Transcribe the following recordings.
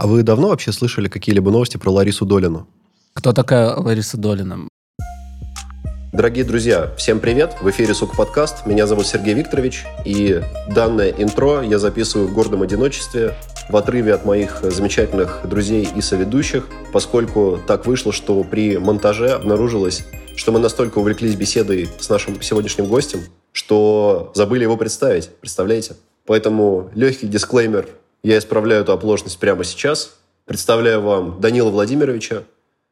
А вы давно вообще слышали какие-либо новости про Ларису Долину? Кто такая Лариса Долина? Дорогие друзья, всем привет! В эфире «Сук подкаст». Меня зовут Сергей Викторович, и данное интро я записываю в гордом одиночестве, в отрыве от моих замечательных друзей и соведущих, поскольку так вышло, что при монтаже обнаружилось, что мы настолько увлеклись беседой с нашим сегодняшним гостем, что забыли его представить. Представляете? Поэтому легкий дисклеймер. Я исправляю эту оплошность прямо сейчас. Представляю вам Данила Владимировича,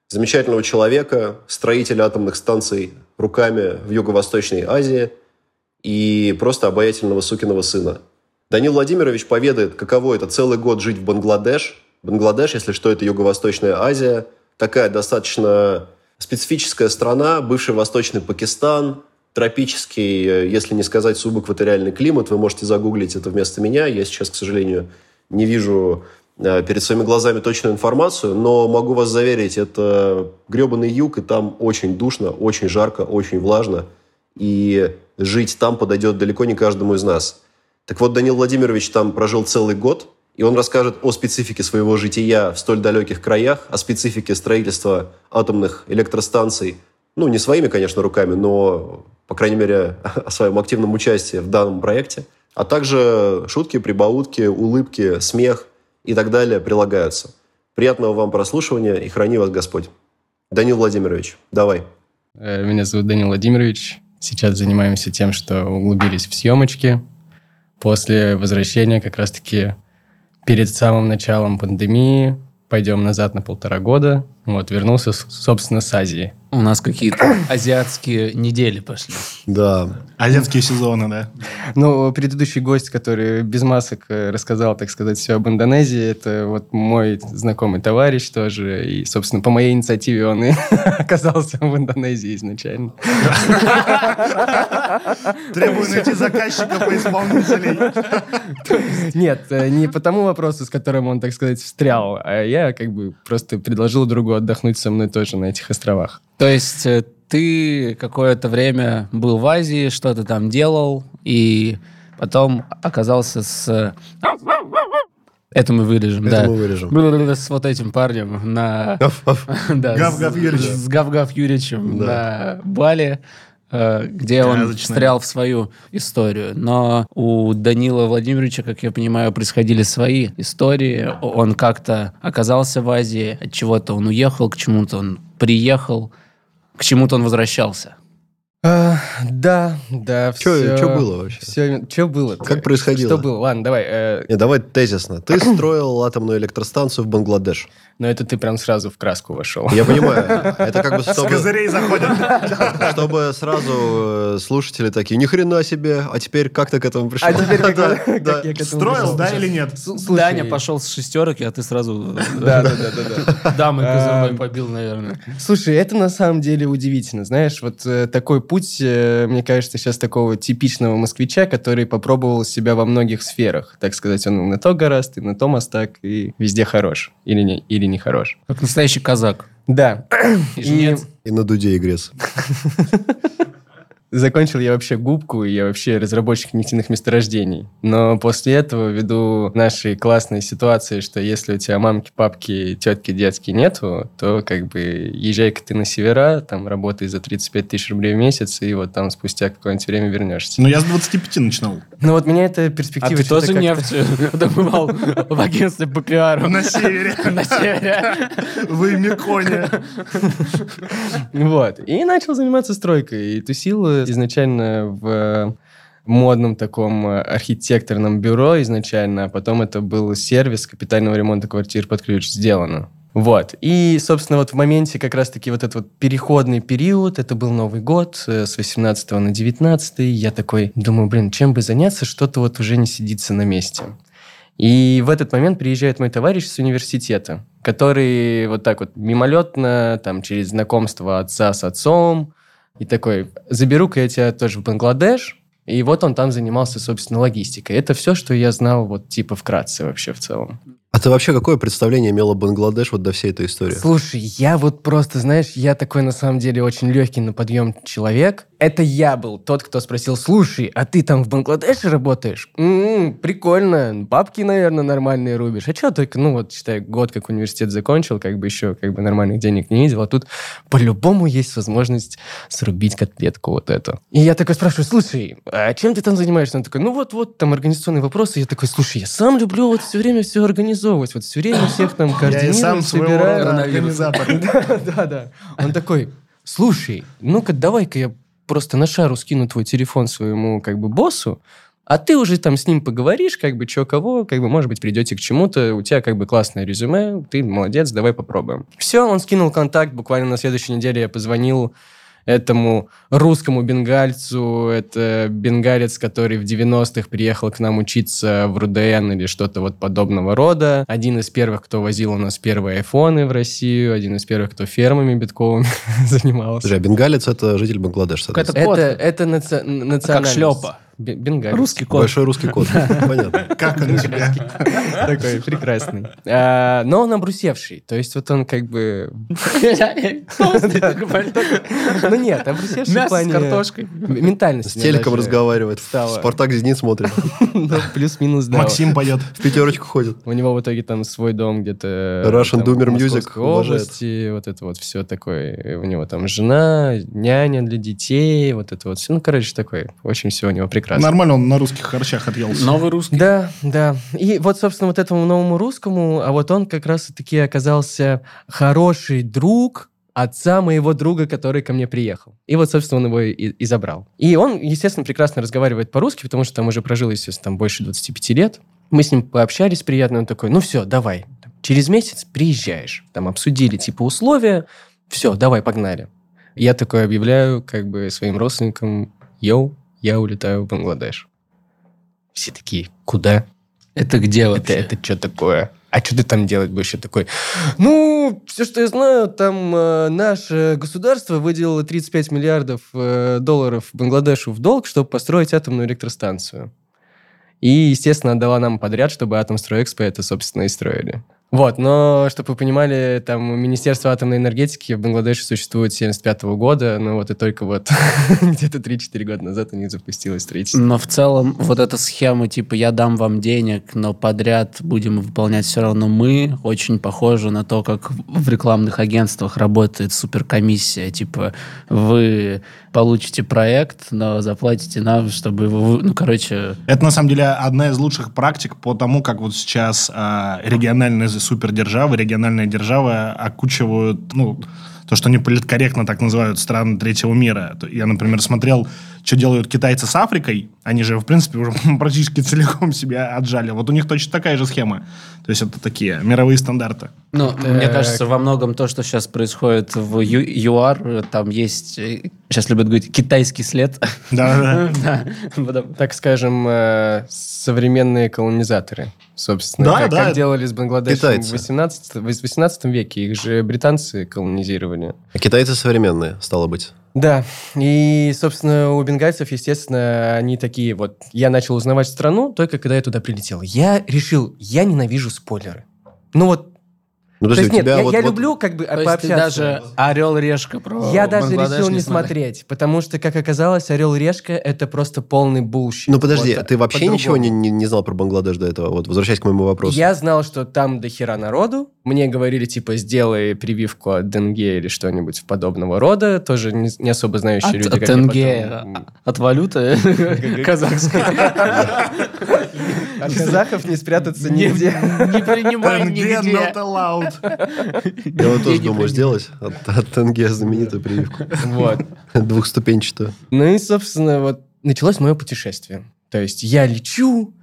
замечательного человека, строителя атомных станций руками в Юго-Восточной Азии и просто обаятельного сукиного сына. Данил Владимирович поведает, каково это целый год жить в Бангладеш. Бангладеш, если что, это Юго-Восточная Азия. Такая достаточно специфическая страна, бывший Восточный Пакистан, тропический, если не сказать субэкваториальный климат. Вы можете загуглить это вместо меня. Я сейчас, к сожалению, не вижу Э, перед своими глазами точную информацию, но могу вас заверить, это гребаный юг, и там очень душно, очень жарко, очень влажно, и жить там подойдет далеко не каждому из нас. Так вот, Данил Владимирович там прожил целый год, и он расскажет о специфике своего жития в столь далеких краях, о специфике строительства атомных электростанций, ну, не своими, конечно, руками, но, по крайней мере, о своем активном участии в данном проекте, а также шутки, прибаутки, улыбки, смех – и так далее прилагаются. Приятного вам прослушивания и храни вас Господь. Данил Владимирович, давай. Э, меня зовут Данил Владимирович. Сейчас занимаемся тем, что углубились в съемочки. После возвращения как раз-таки перед самым началом пандемии пойдем назад на полтора года. Вот, вернулся, собственно, с Азии. У нас какие-то азиатские недели пошли. Да. Азиатские сезоны, да. Ну, предыдущий гость, который без масок э, рассказал, так сказать, все об Индонезии, это вот мой знакомый товарищ тоже. И, собственно, по моей инициативе он и оказался в Индонезии изначально. Требую найти заказчика по исполнителей. Нет, э, не по тому вопросу, с которым он, так сказать, встрял, а я как бы просто предложил другу отдохнуть со мной тоже на этих островах. То есть э, ты какое-то время был в Азии, что-то там делал, и потом оказался с... Это мы вырежем, Это да. мы вырежем. С вот этим парнем на... Гав-Гав Юрьевичем. С Гав-Гав Юрьевичем Да. на Бали, э, где он встрял в свою историю. Но у Данила Владимировича, как я понимаю, происходили свои истории. Он как-то оказался в Азии, от чего-то он уехал, к чему-то он приехал, к чему-то он возвращался. А, да, да, Чё- все. чё было вообще? Что было? Как происходило? Что было? Ладно, давай. э, Не, давай тезисно. Ты строил атомную электростанцию в Бангладеш. но это ты прям сразу в краску вошел. Я понимаю. Это как бы С чтобы, козырей заходят. чтобы сразу э, слушатели такие, ни хрена себе, а теперь как ты к этому пришел? А теперь как, Да, как да. я к этому Строил, пришел? да или нет? С- слушай, Даня пошел с шестерки, а ты сразу Да, да, да, да, да. дамы Эм, козырной побил, наверное. Слушай, это на самом деле удивительно. Знаешь, вот э, такой путь, э, мне кажется, сейчас такого типичного москвича, который попробовал себя во многих сферах. Так сказать, он на то гораст, и на то мастак, и везде хорош. Или не, или не хорош. Как настоящий казак. Да. И. И на дуде игрец. Закончил я вообще губку, и я вообще разработчик нефтяных месторождений. Но после этого, ввиду нашей классной ситуации, что если у тебя мамки, папки, тетки, детки нету, то как бы езжай-ка ты на севера, там работай за 35 тысяч рублей в месяц, и вот там спустя какое-нибудь время вернешься. Ну, я с 25 начинал. Ну вот меня эта А перспектива... ты что-то тоже как-то- нефть добывал в агентстве по пиару? На севере. На севере. В Имиконе. Вот. И начал заниматься стройкой. И тусил изначально в модном таком э, архитекторном бюро изначально, а потом это был сервис капитального ремонта квартир под ключ сделано. Вот. И, собственно, вот в моменте как раз-таки вот этот вот переходный период, это был Новый год, э, с 18 на 19, я такой думаю, блин, чем бы заняться, что-то вот уже не сидится на месте. И в этот момент приезжает мой товарищ с университета, который вот так вот мимолетно, там, через знакомство отца с отцом, и такой, заберу-ка я тебя тоже в Бангладеш, и вот он там занимался, собственно, логистикой. Это все, что я знал вот типа вкратце вообще в целом. А ты вообще какое представление имела Бангладеш вот до всей этой истории? Слушай, я вот просто, знаешь, я такой на самом деле очень легкий на подъем человек. Это я был тот, кто спросил, слушай, а ты там в Бангладеше работаешь? «М, бабки, бабки, наверное, нормальные рубишь. А что только, ну вот, считай, год как университет закончил, как бы еще как бы нормальных денег не видел, а тут по-любому есть возможность срубить котлетку вот эту. И я такой спрашиваю, слушай, а чем ты там занимаешься? Он такой, ну вот-вот, там организационные вопросы. Я такой, слушай, я сам люблю вот все время все организовывать, вот все время всех там Я координирую, сам собираю. организатор. Да, да, да. Он такой, слушай, ну-ка давай-ка я просто на шару скину твой телефон своему как бы боссу, а ты уже там с ним поговоришь, как бы, что кого, как бы, может быть, придете к чему-то, у тебя как бы классное резюме, ты молодец, давай попробуем. Все, он скинул контакт, буквально на следующей неделе я позвонил этому русскому бенгальцу, это бенгалец, который в 90-х приехал к нам учиться в РУДН или что-то вот подобного рода. Один из первых, кто возил у нас первые айфоны в Россию, один из первых, кто фермами битковыми занимался. Подожди, а бенгалец это житель Бангладеш, соответственно. Это, это наци- национальность. шлёпа. Бе- Бенгалец. Русский код. Большой русский код. Понятно. Как он тебе? Такой прекрасный. А, Но он обрусевший. То есть вот он как бы... Ну нет, обрусевший в Мясо с плане... картошкой. Ментальность. С телеком разговаривает. стало. Спартак Зенит смотрит. Ну, Плюс-минус, да. Максим поет. В пятерочку ходит. У него в итоге там свой дом где-то... Russian Doomer Music области, вот это вот все такое. У него там жена, няня для детей, вот это вот все. Ну, короче, такой. Очень все у него прекрасно. Нормально он на русских харчах отъелся. Новый русский. Да, да. И вот, собственно, вот этому новому русскому, а вот он как раз-таки оказался хороший друг отца моего друга, который ко мне приехал. И вот, собственно, он его и, и забрал. И он, естественно, прекрасно разговаривает по-русски, потому что там уже прожил, естественно, там больше 25 лет. Мы с ним пообщались приятно, он такой, ну все, давай, через месяц приезжаешь. Там обсудили типа условия, все, давай, погнали. Я такой объявляю как бы своим родственникам, йоу, я улетаю в Бангладеш. Все такие, куда? Это где Это, вообще? это что такое? А что ты там делать будешь? Я такой, ну, все, что я знаю, там э, наше государство выделило 35 миллиардов э, долларов Бангладешу в долг, чтобы построить атомную электростанцию. И, естественно, отдала нам подряд, чтобы Атомстройэкспо это, собственно, и строили. Вот, но, чтобы вы понимали, там Министерство атомной энергетики в Бангладеше существует с 75 года, но вот и только вот где-то 3-4 года назад у них запустилось строительство. Но в целом вот эта схема, типа, я дам вам денег, но подряд будем выполнять все равно мы, очень похоже на то, как в рекламных агентствах работает суперкомиссия. Типа, вы получите проект, но заплатите нам, чтобы его... Ну, короче, Это, на самом деле, одна из лучших практик по тому, как вот сейчас а, региональные супердержавы, региональные державы окучивают, ну, то, что они политкорректно так называют страны третьего мира. Я, например, смотрел, что делают китайцы с Африкой. Они же, в принципе, уже практически целиком себя отжали. Вот у них точно такая же схема. То есть это такие мировые стандарты. Ну, Так. мне кажется, во многом то, что сейчас происходит в Ю- ЮАР, там есть, э, сейчас любят говорить, китайский след. Да-да-да. Так скажем, э, современные колонизаторы, собственно. Да, да. как делали с Бангладешем Китайцы. в 18, в 18 веке. Их же британцы колонизировали. А китайцы современные, стало быть. Да, и, собственно, у бенгальцев, естественно, они такие вот... Я начал узнавать страну только когда я туда прилетел. Я решил, я ненавижу спойлеры. Ну вот, Ну, то есть нет, я, вот- я вот- люблю как бы То есть ты пообщаться. даже Орел-Решка про Я даже Бангладеш решил не смотрел. смотреть, потому что, как оказалось, Орел-Решка — это просто полный bullshit. Ну, подожди, Вот, а ты вообще ничего не, не, не знал про Бангладеш до этого? Вот, возвращаясь к моему вопросу. Я знал, что там до хера народу. Мне говорили, типа, сделай прививку от денге или что-нибудь подобного рода. Тоже не, не особо знающие От, люди. от тенге, потом- от валюты казахской. От казахов не спрятаться Не нигде. не принимаем Тенге нигде. not allowed. Я вот тоже думаю сделать от, тенге знаменитую прививку. Вот. Двухступенчатую. Ну и, собственно, вот началось мое путешествие. То есть я лечу,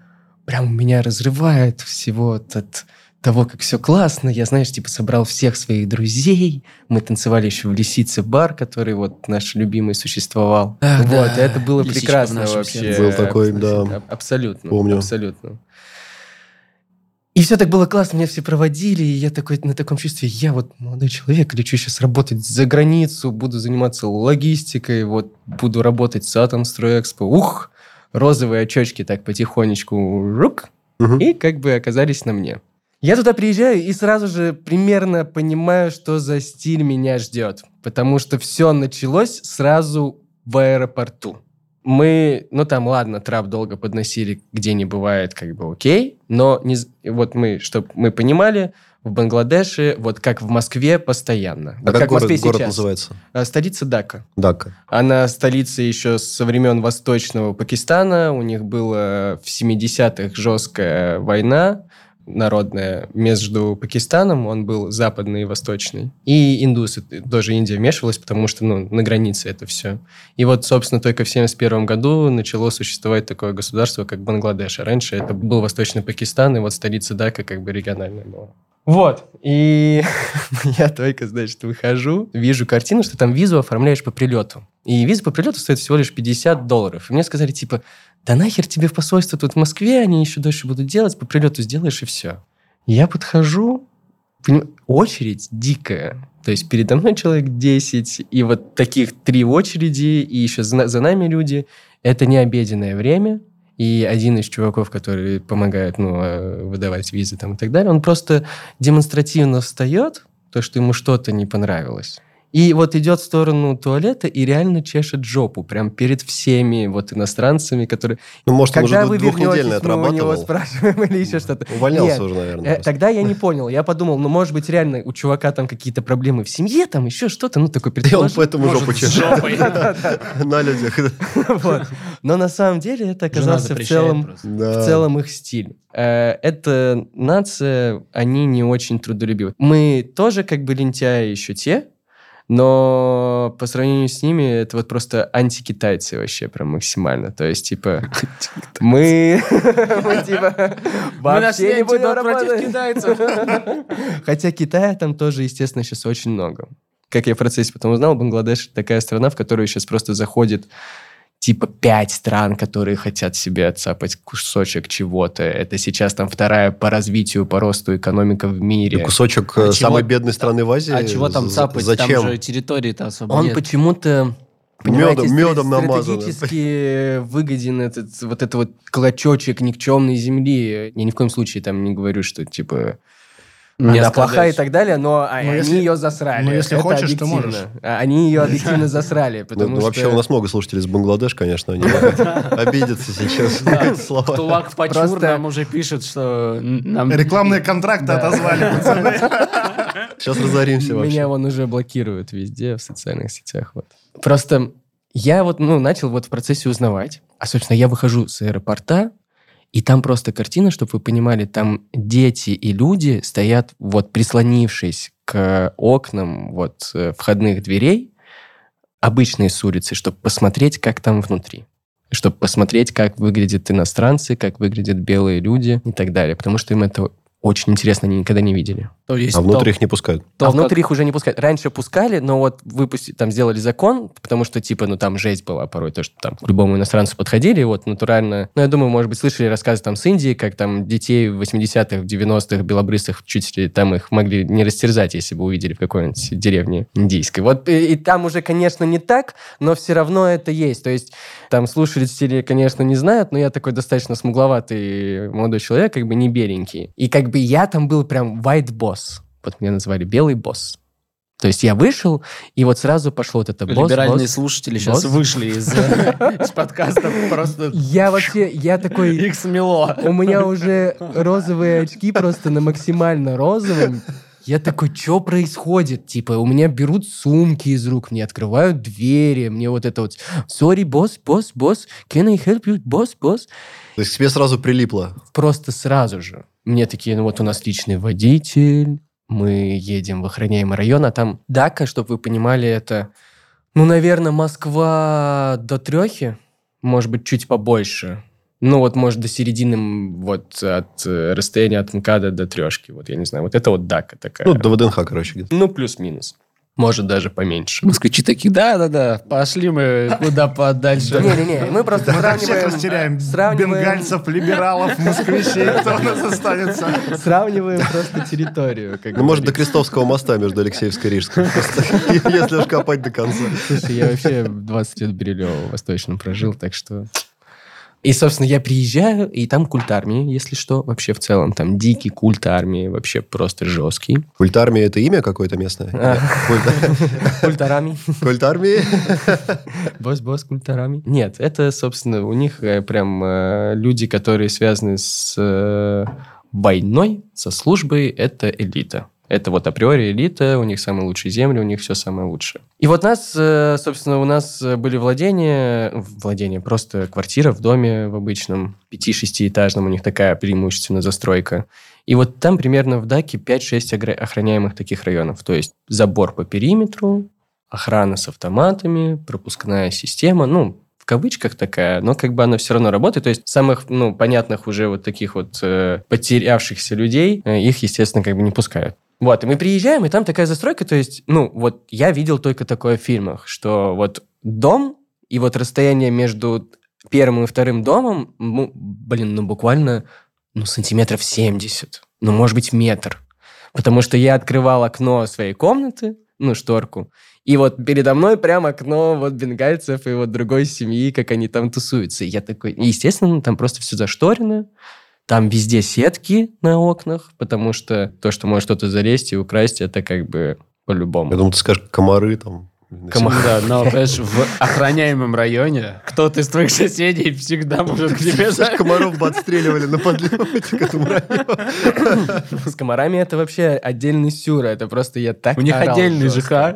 прям меня разрывает всего от, от того, как все классно. Я, знаешь, типа собрал всех своих друзей. Мы танцевали еще в Лисице бар, который вот наш любимый существовал. Ах, вот, да, это было Лисичка прекрасно вообще. Был такой, да. Аб- Абсолютно. Помню. Абсолютно. И все так было классно, меня все проводили, и я такой на таком чувстве, я вот молодой человек, лечу сейчас работать за границу, буду заниматься логистикой, вот буду работать с Атомстройэкспо. Ух, розовые очечки так потихонечку рук, Мгм. и как бы оказались на мне. Я туда приезжаю и сразу же примерно понимаю, что за стиль меня ждет. Потому что все началось сразу в аэропорту. Мы, ну там, ладно, трап долго подносили, где не бывает, как бы окей, но не, вот мы, чтобы мы понимали, в Бангладеше, вот как в Москве, постоянно. А Вот как как в город, Москве город сейчас. называется? А, Столица Дака. Дака. Она столица еще со времен Восточного Пакистана. У них была в 70-х жесткая война народная между Пакистаном, он был западный и восточный, и индусы, тоже Индия вмешивалась, потому что ну, на границе это все. И вот, собственно, только в 71 году начало существовать такое государство, как Бангладеш. А раньше это был Восточный Пакистан, и вот столица Дака как бы региональная была. Вот. И я только, значит, выхожу, вижу картину, что там визу оформляешь по прилету. И виза по прилету стоит всего лишь 50 долларов. И мне сказали, типа, да нахер тебе в посольство тут в Москве, они еще дольше будут делать, по прилету сделаешь и все. Я подхожу, поним- очередь дикая. То есть передо мной человек 10, и вот таких три очереди, и еще за, за нами люди. Это не обеденное время. И один из чуваков, который помогает ну, э, выдавать визы там, и так далее, он просто демонстративно встает, то, что ему что-то не понравилось. И вот идет в сторону туалета и реально чешет жопу, прям перед всеми вот иностранцами, которые... Ну, может, он Когда уже вы двухнедельно вернетесь, мы у него спрашиваем или еще что-то. Увольнялся Нет, уже, наверное. Э, просто. Тогда я не понял. Я подумал, ну, может быть, реально у чувака там какие-то проблемы в семье, там еще что-то, ну, такой И он предположил. поэтому Может, жопу чешет. На людях. Но на самом деле это оказался в целом, в целом их стиль. Э, Эта нация, они не очень трудолюбивы. Мы тоже как бы лентяи еще те, но по сравнению с ними это вот просто антикитайцы вообще прям максимально. То есть, типа, мы, мы типа вообще не будем работать. китайцев. Хотя Китая там тоже, естественно, сейчас очень много. Как я в процессе потом узнал, Бангладеш такая страна, в которую сейчас просто заходит типа пять стран, которые хотят себе отцапать кусочек чего-то. Это сейчас там вторая по развитию, по росту экономика в И мире. Кусочек А э, чего- самой бедной страны в Азии. А чего там цапать? Зачем? Там же территории-то особо Он нет. почему-то понимаете, Медом- медом намазано. стратегически выгоден этот вот это вот клочочек никчемной земли. Я ни в коем случае там не говорю, что типа Не она плохая и так далее, но Ну, они если- ее засрали. ну, если Это хочешь, то объективно. можешь. А, Они ее объективно засрали, Ну, потому ну, что... Вообще у нас много слушателей из Бангладеш, конечно, они обидятся сейчас. Тулак Пачур нам уже пишет, что нам... Рекламные контракты Да. отозвали, пацаны. Сейчас разоримся вообще. Меня вон уже блокируют везде в социальных сетях. Вот. Просто я вот ну, начал вот в процессе узнавать. А, собственно, я выхожу с аэропорта, и там просто картина, чтобы вы понимали, там дети и люди стоят вот прислонившись к окнам вот э, входных дверей, обычные с улицы, чтобы посмотреть, как там внутри. Чтобы посмотреть, как выглядят иностранцы, как выглядят белые люди и так далее. Потому что им это очень интересно, они никогда не видели. То есть А внутрь то- их не пускают. то, а как- внутрь их уже не пускают. Раньше пускали, но вот выпустили, там сделали закон, потому что, типа, ну, там жесть была порой, то, что там к любому иностранцу подходили, вот натурально... Ну, я думаю, может быть, слышали рассказы там с Индии, как там детей в 80-х, в 90-х, белобрысых, чуть ли там их могли не растерзать, если бы увидели в какой-нибудь деревне индийской. Вот и, и там уже, конечно, не так, но все равно это есть. То есть там слушатели, конечно, не знают, но я такой достаточно смугловатый молодой человек, как бы не беленький. И как бы я там был прям white boss. Вот меня назвали белый босс. То есть я вышел, и вот сразу пошло вот это босс, Либеральные босс. слушатели сейчас Босс. вышли из, э, из подкаста просто Я вообще, я такой... их смело. У меня уже розовые очки просто на максимально розовом. Я такой, что происходит? Типа, у меня берут сумки из рук, мне открывают двери, мне вот это вот, sorry, босс, босс, босс, can I help you, босс, босс? То есть к тебе сразу прилипло. Просто сразу же. Мне такие, ну вот у нас личный водитель, мы едем в охраняемый район, а там Дака, чтобы вы понимали, это, ну, наверное, Москва до Трехи, может быть, чуть побольше. Ну, вот, может, до середины, вот, от э, расстояния от МКАДа до Трешки. Вот, я не знаю, вот это вот Дака такая. Ну, до ВДНХ, короче. где-то. Ну, плюс-минус. Может, даже поменьше. Москвичи такие, да-да-да, пошли мы куда подальше. Не-не-не, мы просто сравниваем... растеряем. сравниваем- Бенгальцев, либералов, москвичей. Кто у нас останется? Сравниваем просто территорию. как Ну, может, до. Крестовского моста между Алексеевской и Рижской. Просто, Если уж копать до конца. Слушай, я вообще 20 лет в Бирюлево Восточном прожил, так что И, собственно, я приезжаю, и там культ армии, если что, вообще в целом. Там дикий культ армии, вообще просто жесткий. Культ армии это имя какое-то местное? А. Культ- армии. Культ армии? Босс-босс культ армии. Нет, это, собственно, у них э, прям э, люди, которые связаны с э, войной, со службой, это элита. Это вот априори элита, у них самые лучшие земли, у них все самое лучшее. И вот нас, э, собственно, у нас были владения, владения, просто квартира в доме в обычном, 5-6-этажном, у них такая преимущественная застройка. И вот там примерно в Даке 5-6 огра- охраняемых таких районов. То есть забор по периметру, охрана с автоматами, пропускная система, ну, в кавычках такая, но как бы она все равно работает. То есть самых, ну, понятных уже вот таких вот э, потерявшихся людей, э, их, естественно, как бы не пускают. Вот, и мы приезжаем, и там такая застройка, то есть, ну, вот я видел только такое в фильмах, что вот дом и вот расстояние между первым и вторым домом, ну, блин, ну, буквально, ну, сантиметров 70, ну, может быть, метр. Потому что я открывал окно своей комнаты, ну, шторку, и вот передо мной прям окно вот бенгальцев и вот другой семьи, как они там тусуются. И я такой... Естественно, там просто все зашторено. Там везде сетки на окнах, потому что то, что может что-то залезть и украсть, это как бы по-любому. Я думал, ты скажешь комары там. Комар- Да, но, понимаешь, в охраняемом районе кто-то из твоих соседей всегда может к тебе... Комаров бы отстреливали на подлете к этому району. С комарами это вообще отдельный сюр. Это просто я так У них отдельный. ЖК.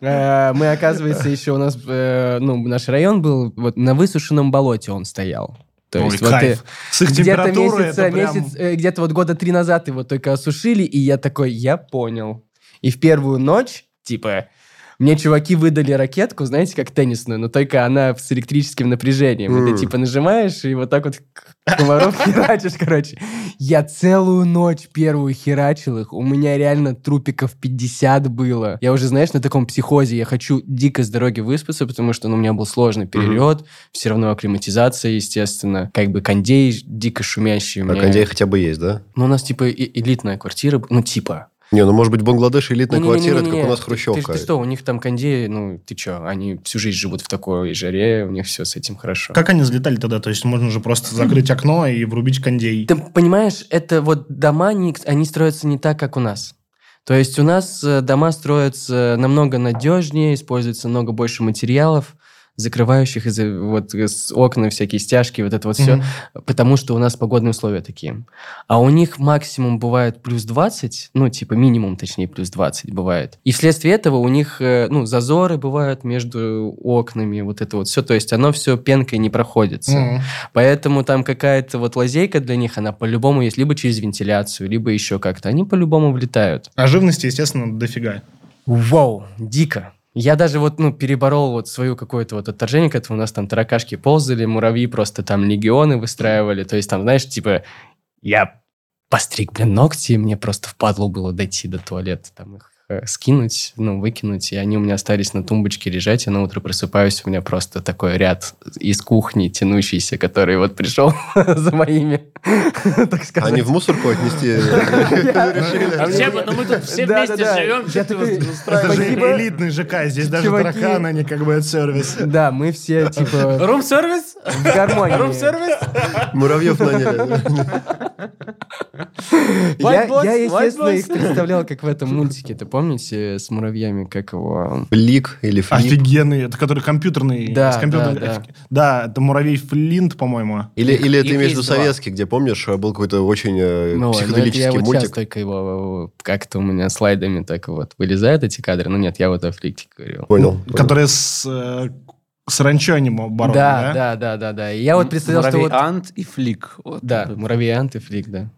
Э, Мы, оказывается, еще у нас, э, ну, наш район был, вот на высушенном болоте он стоял. То Ой, есть вот кайф. ты- С их где-то месяца, прям... месяц, э, где-то вот года три назад его только осушили, и я такой, я понял. И в первую ночь, типа, мне чуваки выдали ракетку, знаете, как теннисную, но только она с электрическим напряжением. И М. ты, типа, нажимаешь, и вот так вот комаров херачишь, короче. Я целую ночь первую херачил их. У меня реально трупиков 50 было. Я уже, знаешь, на таком психозе. Я хочу дико с дороги выспаться, потому что ну, у меня был сложный перелет. Все равно акклиматизация, естественно. Как бы кондей дико шумящий. А меня. кондей хотя бы есть, да? Ну, у нас, типа, и- элитная квартира. Ну, типа. Не, ну может быть Бангладеш элитная Ну, квартира, это как не-не-не-не. у нас Ты- хрущевка. Ты, ты что, у них там кондеи, ну, ты что, они всю жизнь живут в такой жаре, у них все с этим хорошо. Как они взлетали тогда? То есть можно же просто закрыть окно и врубить кондей. Ты понимаешь, это вот дома, не- они строятся не так, как у нас. То есть у нас э, дома строятся намного надежнее, используется много больше материалов, закрывающих из вот с окна всякие стяжки, вот это вот все, Мгм. потому что у нас погодные условия такие. А у них максимум бывает плюс 20, ну, типа минимум, точнее, плюс 20 бывает. И вследствие этого у них, э, ну, зазоры бывают между окнами, вот это вот все. То есть оно все пенкой не проходится. Мгм. Поэтому там какая-то вот лазейка для них, она по-любому есть либо через вентиляцию, либо еще как-то. Они по-любому влетают. А живности, естественно, дофига. Вау, дико. Я даже вот, ну, переборол вот свою какое-то вот отторжение к этому. У нас там таракашки ползали, муравьи просто там легионы выстраивали. То есть там, знаешь, типа, я постриг, блин, ногти, и мне просто впадло было дойти до туалета, там их скинуть, ну, выкинуть, и они у меня остались на тумбочке лежать, и на утро просыпаюсь, у меня просто такой ряд из кухни тянущийся, который вот пришел за моими, так сказать. Они в мусорку отнести решили? А Все, ну мы тут все вместе живем. Ты Это же Спасибо. элитный ЖК, здесь даже тараканы, они как бы от сервис. Да, мы все, типа, Рум-сервис? в гармонии. Рум-сервис? Муравьев наняли. Я, естественно, их представлял, как в этом мультике. Это помните, с муравьями, как его... Флик или флип. Офигенный, это который компьютерный. Да, с компьютерной да, да. Да, это муравей Флинт, по-моему. Или, или Их ты имеешь в виду есть два. советский, где, помнишь, был какой-то очень э, Ну, ой, ну, это я психоделический вот сейчас мультик. только его как-то у меня слайдами так вот вылезают эти кадры. Ну нет, я вот о фликте говорил. Понял. понял. Который с, э, с они боролись, Да, да? да, да, да, да. И я вот представлял, что Муравей вот... Ант и Флик. Вот. Да, муравей Ант и флик, да.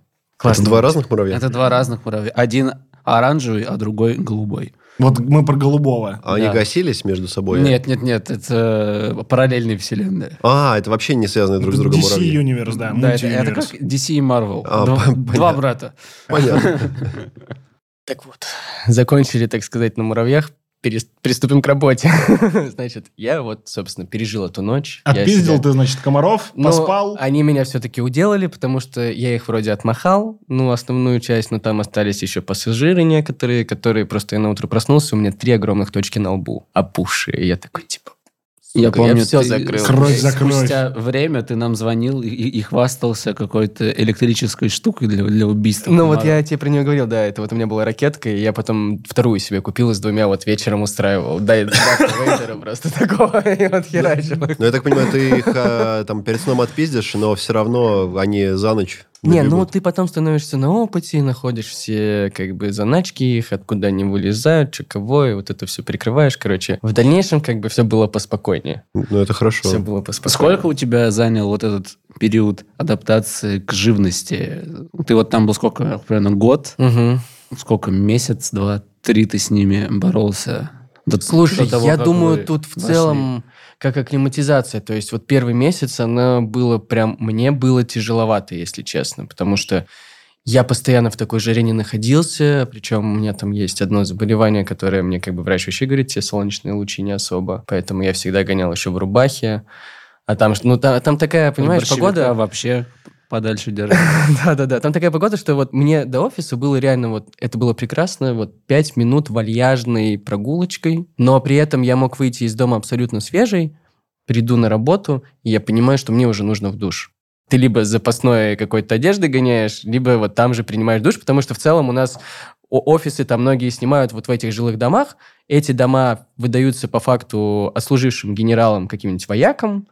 Это два разных муравья? Это два разных муравья. Один оранжевый, а другой голубой. Вот мы про голубого. А они Да. гасились между собой? Нет, нет, нет, это параллельные вселенные. А, это вообще не связанные друг с другом DC муравьи. Universe, да, Да, это, это как DC и Marvel. А, Два- Два брата. Понятно. Так вот, закончили, так сказать, на муравьях. Приступим к работе. Значит, я вот, собственно, пережил эту ночь. Отпиздил себя- ты, значит, комаров, Ну, поспал. они меня все-таки уделали, потому что я их вроде отмахал, ну, основную часть, но там остались еще пассажиры некоторые, которые просто я на утро проснулся, у меня три огромных точки на лбу, опухшие. И я такой, типа, Я помню, все ты закрыл. Кровь за кровь. Спустя время ты нам звонил и, и хвастался какой-то электрической штукой для, для убийства. Ну вот комаров. я тебе про нее говорил, да, это вот у меня была ракетка, и я потом вторую себе купил и с двумя вот вечером устраивал. Дарта Вейдера просто такого, и вот херачил. Ну, я так понимаю, ты их а, там перед сном отпиздишь, но все равно они за ночь Не, ну ты потом становишься на опыте, находишь все как бы заначки их, откуда они вылезают, и вот это все прикрываешь. Короче, в дальнейшем как бы все было поспокойнее. Ну, это хорошо. Все было поспокойнее. Сколько у тебя занял вот этот период адаптации к живности? Ты вот там был сколько, примерно год? Мгм. Сколько, месяц, два, три ты с ними боролся? Слушай, того, я думаю, тут в вошли. целом как акклиматизация. То есть вот первый месяц она было прям... Мне было тяжеловато, если честно, потому что я постоянно в такой жаре не находился, причем у меня там есть одно заболевание, которое мне как бы врач вообще говорит, тебе солнечные лучи не особо, поэтому я всегда гонял еще в рубахе. А там, ну, та- там такая, понимаешь, Борщевика погода... вообще подальше держать. Да-да-да, там такая погода, что вот мне до офиса было реально вот, это было прекрасно, вот пять минут вальяжной прогулочкой, но при этом я мог выйти из дома абсолютно свежий, приду на работу, и я понимаю, что мне уже нужно в душ. Ты либо запасной какой-то одежды гоняешь, либо вот там же принимаешь душ, потому что в целом у нас офисы там многие снимают вот в этих жилых домах. Эти дома выдаются по факту отслужившим генералам каким-нибудь воякам,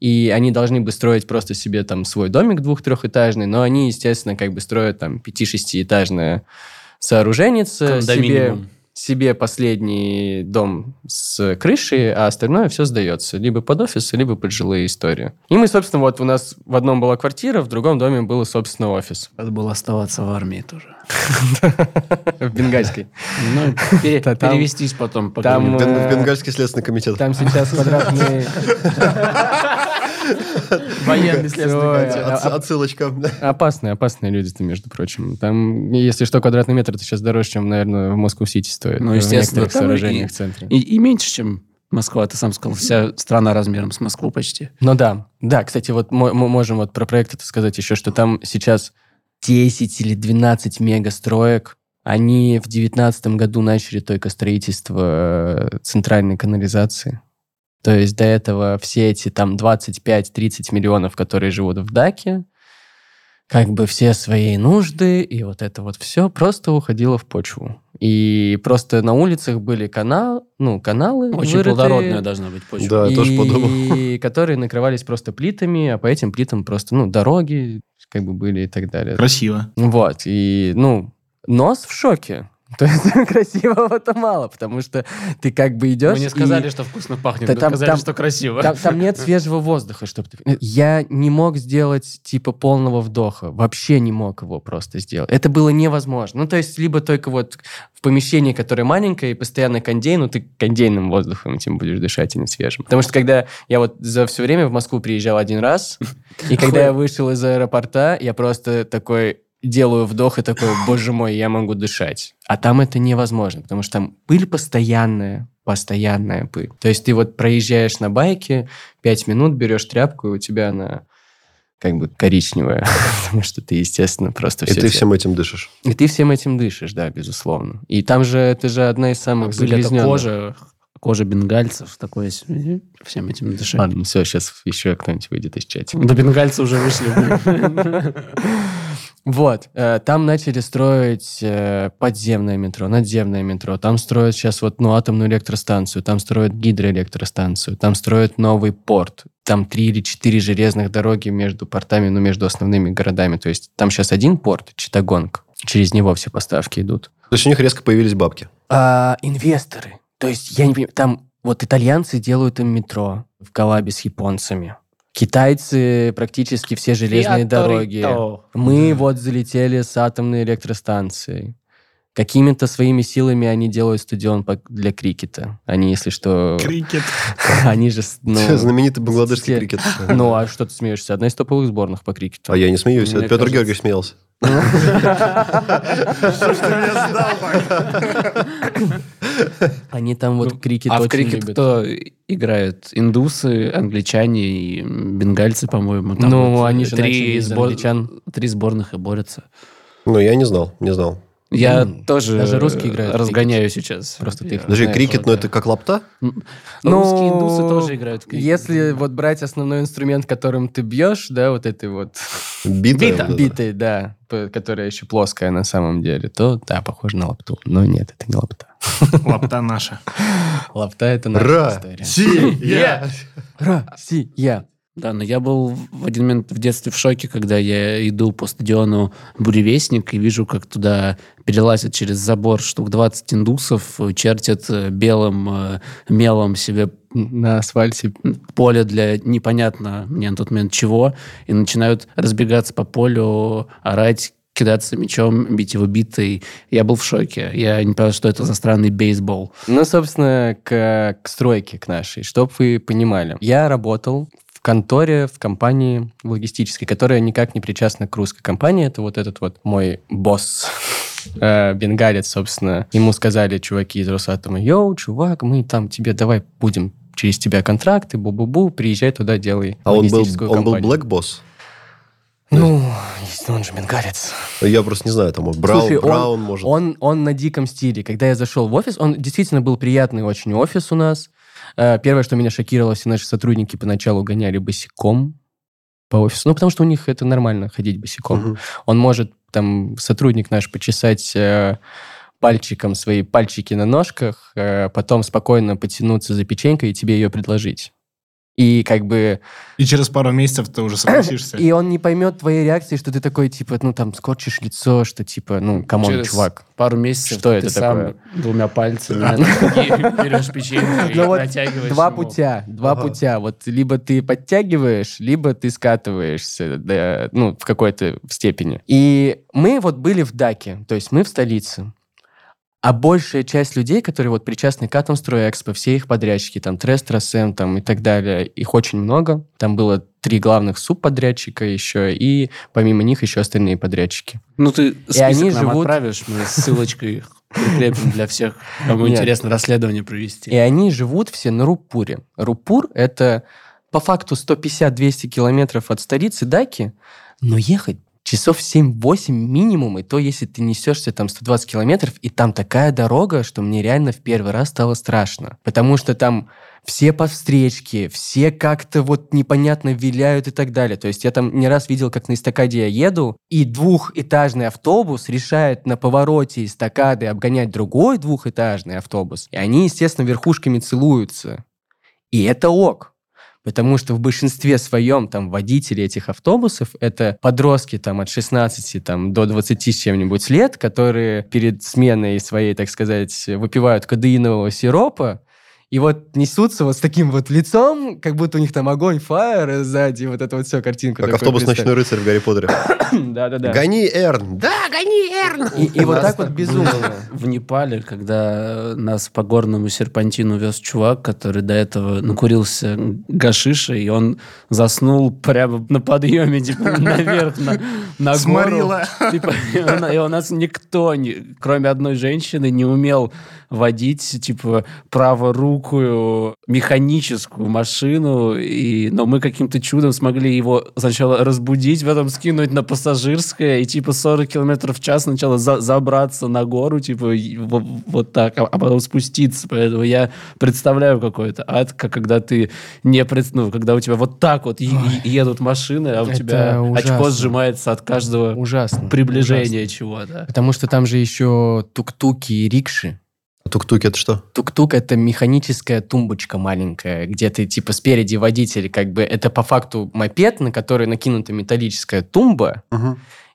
и они должны бы строить просто себе там свой домик двух-трехэтажный, но они, естественно, как бы строят там пяти-шестиэтажное сооружение себе, себе последний дом с крышей, а остальное все сдается. Либо под офисы, либо под жилые истории. И мы, собственно, вот у нас в одном была квартира, в другом доме был, собственно, офис. Надо было оставаться в армии тоже. В Бенгальской. Ну, перевестись потом. там, э, в Бенгальский следственный комитет. Там сейчас квадратные... Военный следственный Отсылочка. Опасные, опасные люди-то, между прочим. Там, если что, квадратный метр, это сейчас дороже, чем, наверное, в Москву-Сити стоит. Ну, в естественно, некоторых там сооружениях в центре. И, меньше, чем Москва, ты сам сказал, вся страна размером с Москву почти. Ну да, да, кстати, вот мы, мы можем вот про проект это сказать еще, что там сейчас 10 или 12 мегастроек. Они в 2019 году начали только строительство э, центральной канализации. То есть до этого все эти там 25-30 миллионов, которые живут в Даке, как бы все свои нужды, и вот это вот все просто уходило в почву. И просто на улицах были канал, ну, каналы Очень вырытые. плодородная должна быть почва. Да, я тоже подумал. И которые накрывались просто плитами, а по этим плитам просто, ну, дороги как бы были и так далее. Красиво. Вот, и, ну, нос в шоке. То есть красивого-то мало, потому что ты как бы идешь... Мы не и- сказали, что вкусно пахнет, мы там- сказали, там- что красиво. там, там нет свежего воздуха, чтобы ты... Я не мог сделать, типа, полного вдоха. Вообще не мог его просто сделать. Это было невозможно. Ну, то есть, либо только вот в помещении, которое маленькое, и постоянно кондей, ну, ты кондейным воздухом этим будешь дышать, а не свежим. Потому что, когда я вот за все время в Москву приезжал один раз, и когда я вышел из аэропорта, я просто такой делаю вдох и такой, боже мой, я могу дышать. А там это невозможно, потому что там пыль постоянная, постоянная пыль. То есть ты вот проезжаешь на байке, пять минут берешь тряпку, и у тебя она как бы коричневая, потому что ты, естественно, просто И все... ты всем этим дышишь. И ты всем этим дышишь, да, безусловно. И там же, это же одна из самых загрязненных. кожа, кожа бенгальцев, такое всем этим дышать. Ладно, все, сейчас еще кто-нибудь выйдет из чатика. До бенгальцы уже вышли. Вот, э, там начали строить э, подземное метро, надземное метро. Там строят сейчас вот, ну, атомную электростанцию, там строят гидроэлектростанцию, там строят новый порт. Там три или четыре железных дороги между портами, ну, между основными городами. То есть там сейчас один порт, Читагонг. Через него все поставки идут. То есть у них резко появились бабки. А, инвесторы. То есть, я не понимаю, там вот итальянцы делают им метро в коллабе с японцами. Китайцы практически все железные дороги. Мы вот залетели с атомной электростанцией. Какими-то своими силами они делают стадион для крикета. Они, если что... Крикет. Они же... Ну, Знаменитый бангладешский все- крикет. ну, а что ты смеешься? Одна из топовых сборных по крикету. А я не смеюсь. Мне Это Петр кажется- Георгиевич смеялся. Что ж ты меня сдал Они там вот Ну, крикет А в крикет кто играет? Индусы, англичане и бенгальцы, по-моему. Ну, они же три, сборных и борются. Ну, я не знал, не знал. Я М, тоже даже русские играют разгоняю сейчас. Просто ты их Подожди, знаешь, крикет, вот, ну это как лапта? Ну, Русские индусы тоже играют в крикет. Если вот брать основной инструмент, которым ты бьешь, да, вот этой вот Бита? Бита. битой, да, которая еще плоская на самом деле, то да, похоже на лапту. Но нет, это не лапта. Лапта наша. Лапта это наша история. си, я. Россия. Да, но я был в один момент в детстве в шоке, когда я иду по стадиону Буревестник и вижу, как туда перелазят через забор штук 20 индусов, чертят э, белым э, мелом себе На асфальте. поле для непонятно мне на тот момент чего, и начинают разбегаться по полю, орать, кидаться мячом, бить его битой. Я был в шоке. Я не понял, что это за странный бейсбол. Ну, собственно, к, к стройке, к нашей, чтобы вы понимали. Я работал в конторе, в компании логистической, которая никак не причастна к русской компании. Это вот этот вот мой босс, э, бенгалец, собственно. Ему сказали чуваки из Росатома, йоу, чувак, мы там тебе давай будем через тебя контракты, бу-бу-бу, приезжай туда, делай А он был, он был компанию». Black Boss? Ну, он же бенгалец. Я просто не знаю, там Браун, Слушай, он- Браун, может. Он, он на диком стиле. Когда я зашел в офис, он действительно был приятный очень офис у нас. Э, Первое, что меня шокировало, все наши сотрудники поначалу гоняли босиком по офису. Ну, потому что у них это нормально, ходить босиком. Мгм. Он может, там, сотрудник наш, почесать э, пальчиком свои пальчики на ножках, э, потом спокойно потянуться за печенькой и тебе ее предложить. И как бы... И через пару месяцев ты уже согласишься. И он не поймет твоей реакции, что ты такой, типа, ну, там, скорчишь лицо, что, типа, ну, come on, чувак. Пару месяцев Что ты это сам такое? двумя пальцами берешь печеньку и Ну натягиваешь Два ему. путя, два путя. Вот либо ты подтягиваешь, либо ты скатываешься, ну, в какой-то степени. И мы вот были в Дакке, то есть мы в столице. А большая часть людей, которые вот причастны к Атомстройэкспорт, все их подрядчики, там, Трест, РосСЭМ, там, и так далее, их очень много. Там было три главных субподрядчика еще, и помимо них еще остальные подрядчики. Ну, ты список они нам живут- отправишь, мы ссылочкой прикрепим для всех, кому Нет. интересно расследование провести. И они живут все на Рупуре. Рупур — это по факту 150-200 километров от столицы Даки, но ехать часов 7-8 минимум, и то, если ты несешься там 120 километров, и там такая дорога, что мне реально в первый раз стало страшно. Потому что там все по встречке, все как-то вот непонятно виляют и так далее. То есть я там не раз видел, как на эстакаде я еду, и двухэтажный автобус решает на повороте эстакады обгонять другой двухэтажный автобус, и они, естественно, верхушками целуются. И это ок. Потому что в большинстве своем там водители этих автобусов это подростки там от 16 там, до 20 с чем-нибудь лет, которые перед сменой своей, так сказать, выпивают кадеинового сиропа, и вот несутся вот с таким вот лицом, как будто у них там огонь, фаер сзади, вот это вот все, картинку. Как автобус представь. «Ночной рыцарь» в Гарри Поттере. Да-да-да. Гони, Эрн! Да, гони, Эрн! И, и вот так вот безумно. В Непале, когда нас по горному серпантину вез чувак, который до этого накурился гашиша, и он заснул прямо на подъеме, типа, наверх, на, на гору. Сморила. Типа, и у нас никто, не- кроме одной женщины, не умел водить, типа, праворукую механическую машину, и, но мы каким-то чудом смогли его сначала разбудить, потом скинуть на пассажирское, и, типа, 40 километров в час сначала за- забраться на гору, типа, и во- вот так, а, а потом спуститься. Поэтому я представляю какой-то ад, как когда ты не пред... ну, когда у тебя вот так вот е- едут машины, а у Это тебя очко ужасно. сжимается от каждого Ужасно. приближения чего-то. Потому что там же еще тук-туки и рикши. Тук-тук это что? Тук-тук это механическая тумбочка маленькая, где ты типа спереди водитель, как бы это по факту мопед, на который накинута металлическая тумба,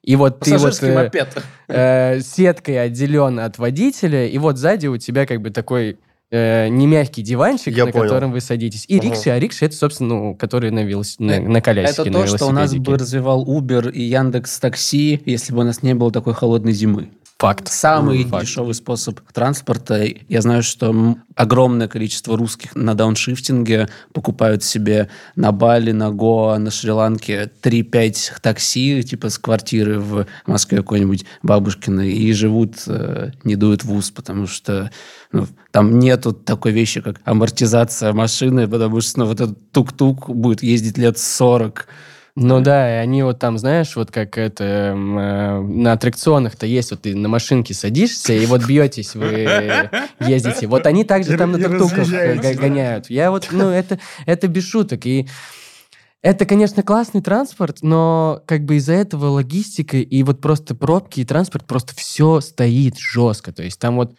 и вот ты вот Пассажирский э, мопед. э, сеткой отделен от водителя, и вот сзади у тебя как бы такой э, не мягкий диванчик, Я на понял. котором вы садитесь. И Ага. рикши, а рикши это, собственно, ну, которые на, велос... на, на колясике, Это на то, что у нас бы развивал Uber и Яндекс Такси, если бы у нас не было такой холодной зимы. Факт. Самый Факт. дешевый способ транспорта. Я знаю, что огромное количество русских на дауншифтинге покупают себе на Бали, на Гоа, на Шри-Ланке 3-5 такси, типа с квартиры в Москве какой-нибудь бабушкиной, и живут, э, не дуют в ус, потому что ну, там нету такой вещи, как амортизация машины, потому что ну, вот этот тук-тук будет ездить лет 40 Ну да, и они вот там, знаешь, вот как это э, на аттракционах-то есть, вот ты на машинке садишься, и вот бьетесь, вы ездите. Вот они также там на тук-туках да. гоняют. Я вот, ну, это, это без шуток. И это, конечно, классный транспорт, но как бы из-за этого логистика и вот просто пробки и транспорт просто все стоит жестко. То есть там вот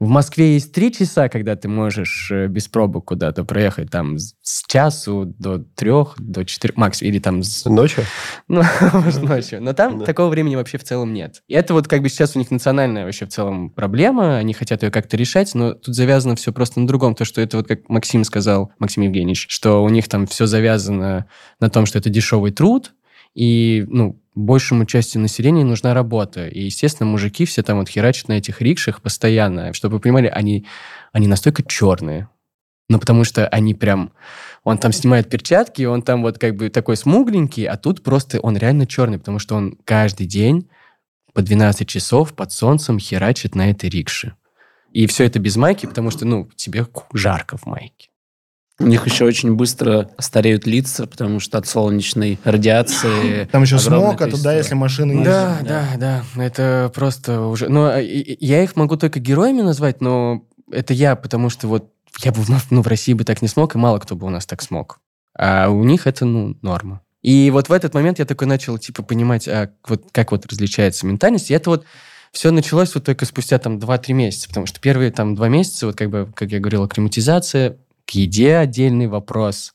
в Москве есть три часа, когда ты можешь э, без пробок куда-то проехать, там с с часу до трех, до четырех, макс, или там с Ночью? ну, может, ночью. Но там Да. такого времени вообще в целом нет. И это вот как бы сейчас у них национальная вообще в целом проблема. Они хотят ее как-то решать, но тут завязано все просто на другом. То, что это вот как Максим сказал, Максим Евгеньевич, что у них там все завязано на том, что это дешевый труд, и, ну, большему части населения нужна работа. И, естественно, мужики все там вот херачат на этих рикшах постоянно. Чтобы вы понимали, они, они настолько черные. Ну, потому что они прям... Он там снимает перчатки, он там вот как бы такой смугленький, а тут просто он реально черный, потому что он каждый день по 12 часов под солнцем херачит на этой рикше. И все это без майки, потому что, ну, тебе жарко в майке. У них еще очень быстро стареют лица, потому что от солнечной радиации... Там еще смог, а туда, если машины ездят. Да, да, да, это просто уже... Ну, и- и- я их могу только героями назвать, но это я, потому что вот я бы в- ну, в России бы так не смог, и мало кто бы у нас так смог. А у них это, ну, норма. И вот в этот момент я такой начал, типа, понимать, а вот как вот различается ментальность. И это вот все началось вот только спустя там 2-3 месяца, потому что первые там 2 месяца, вот как бы, как я говорил, акклиматизация, к еде отдельный вопрос.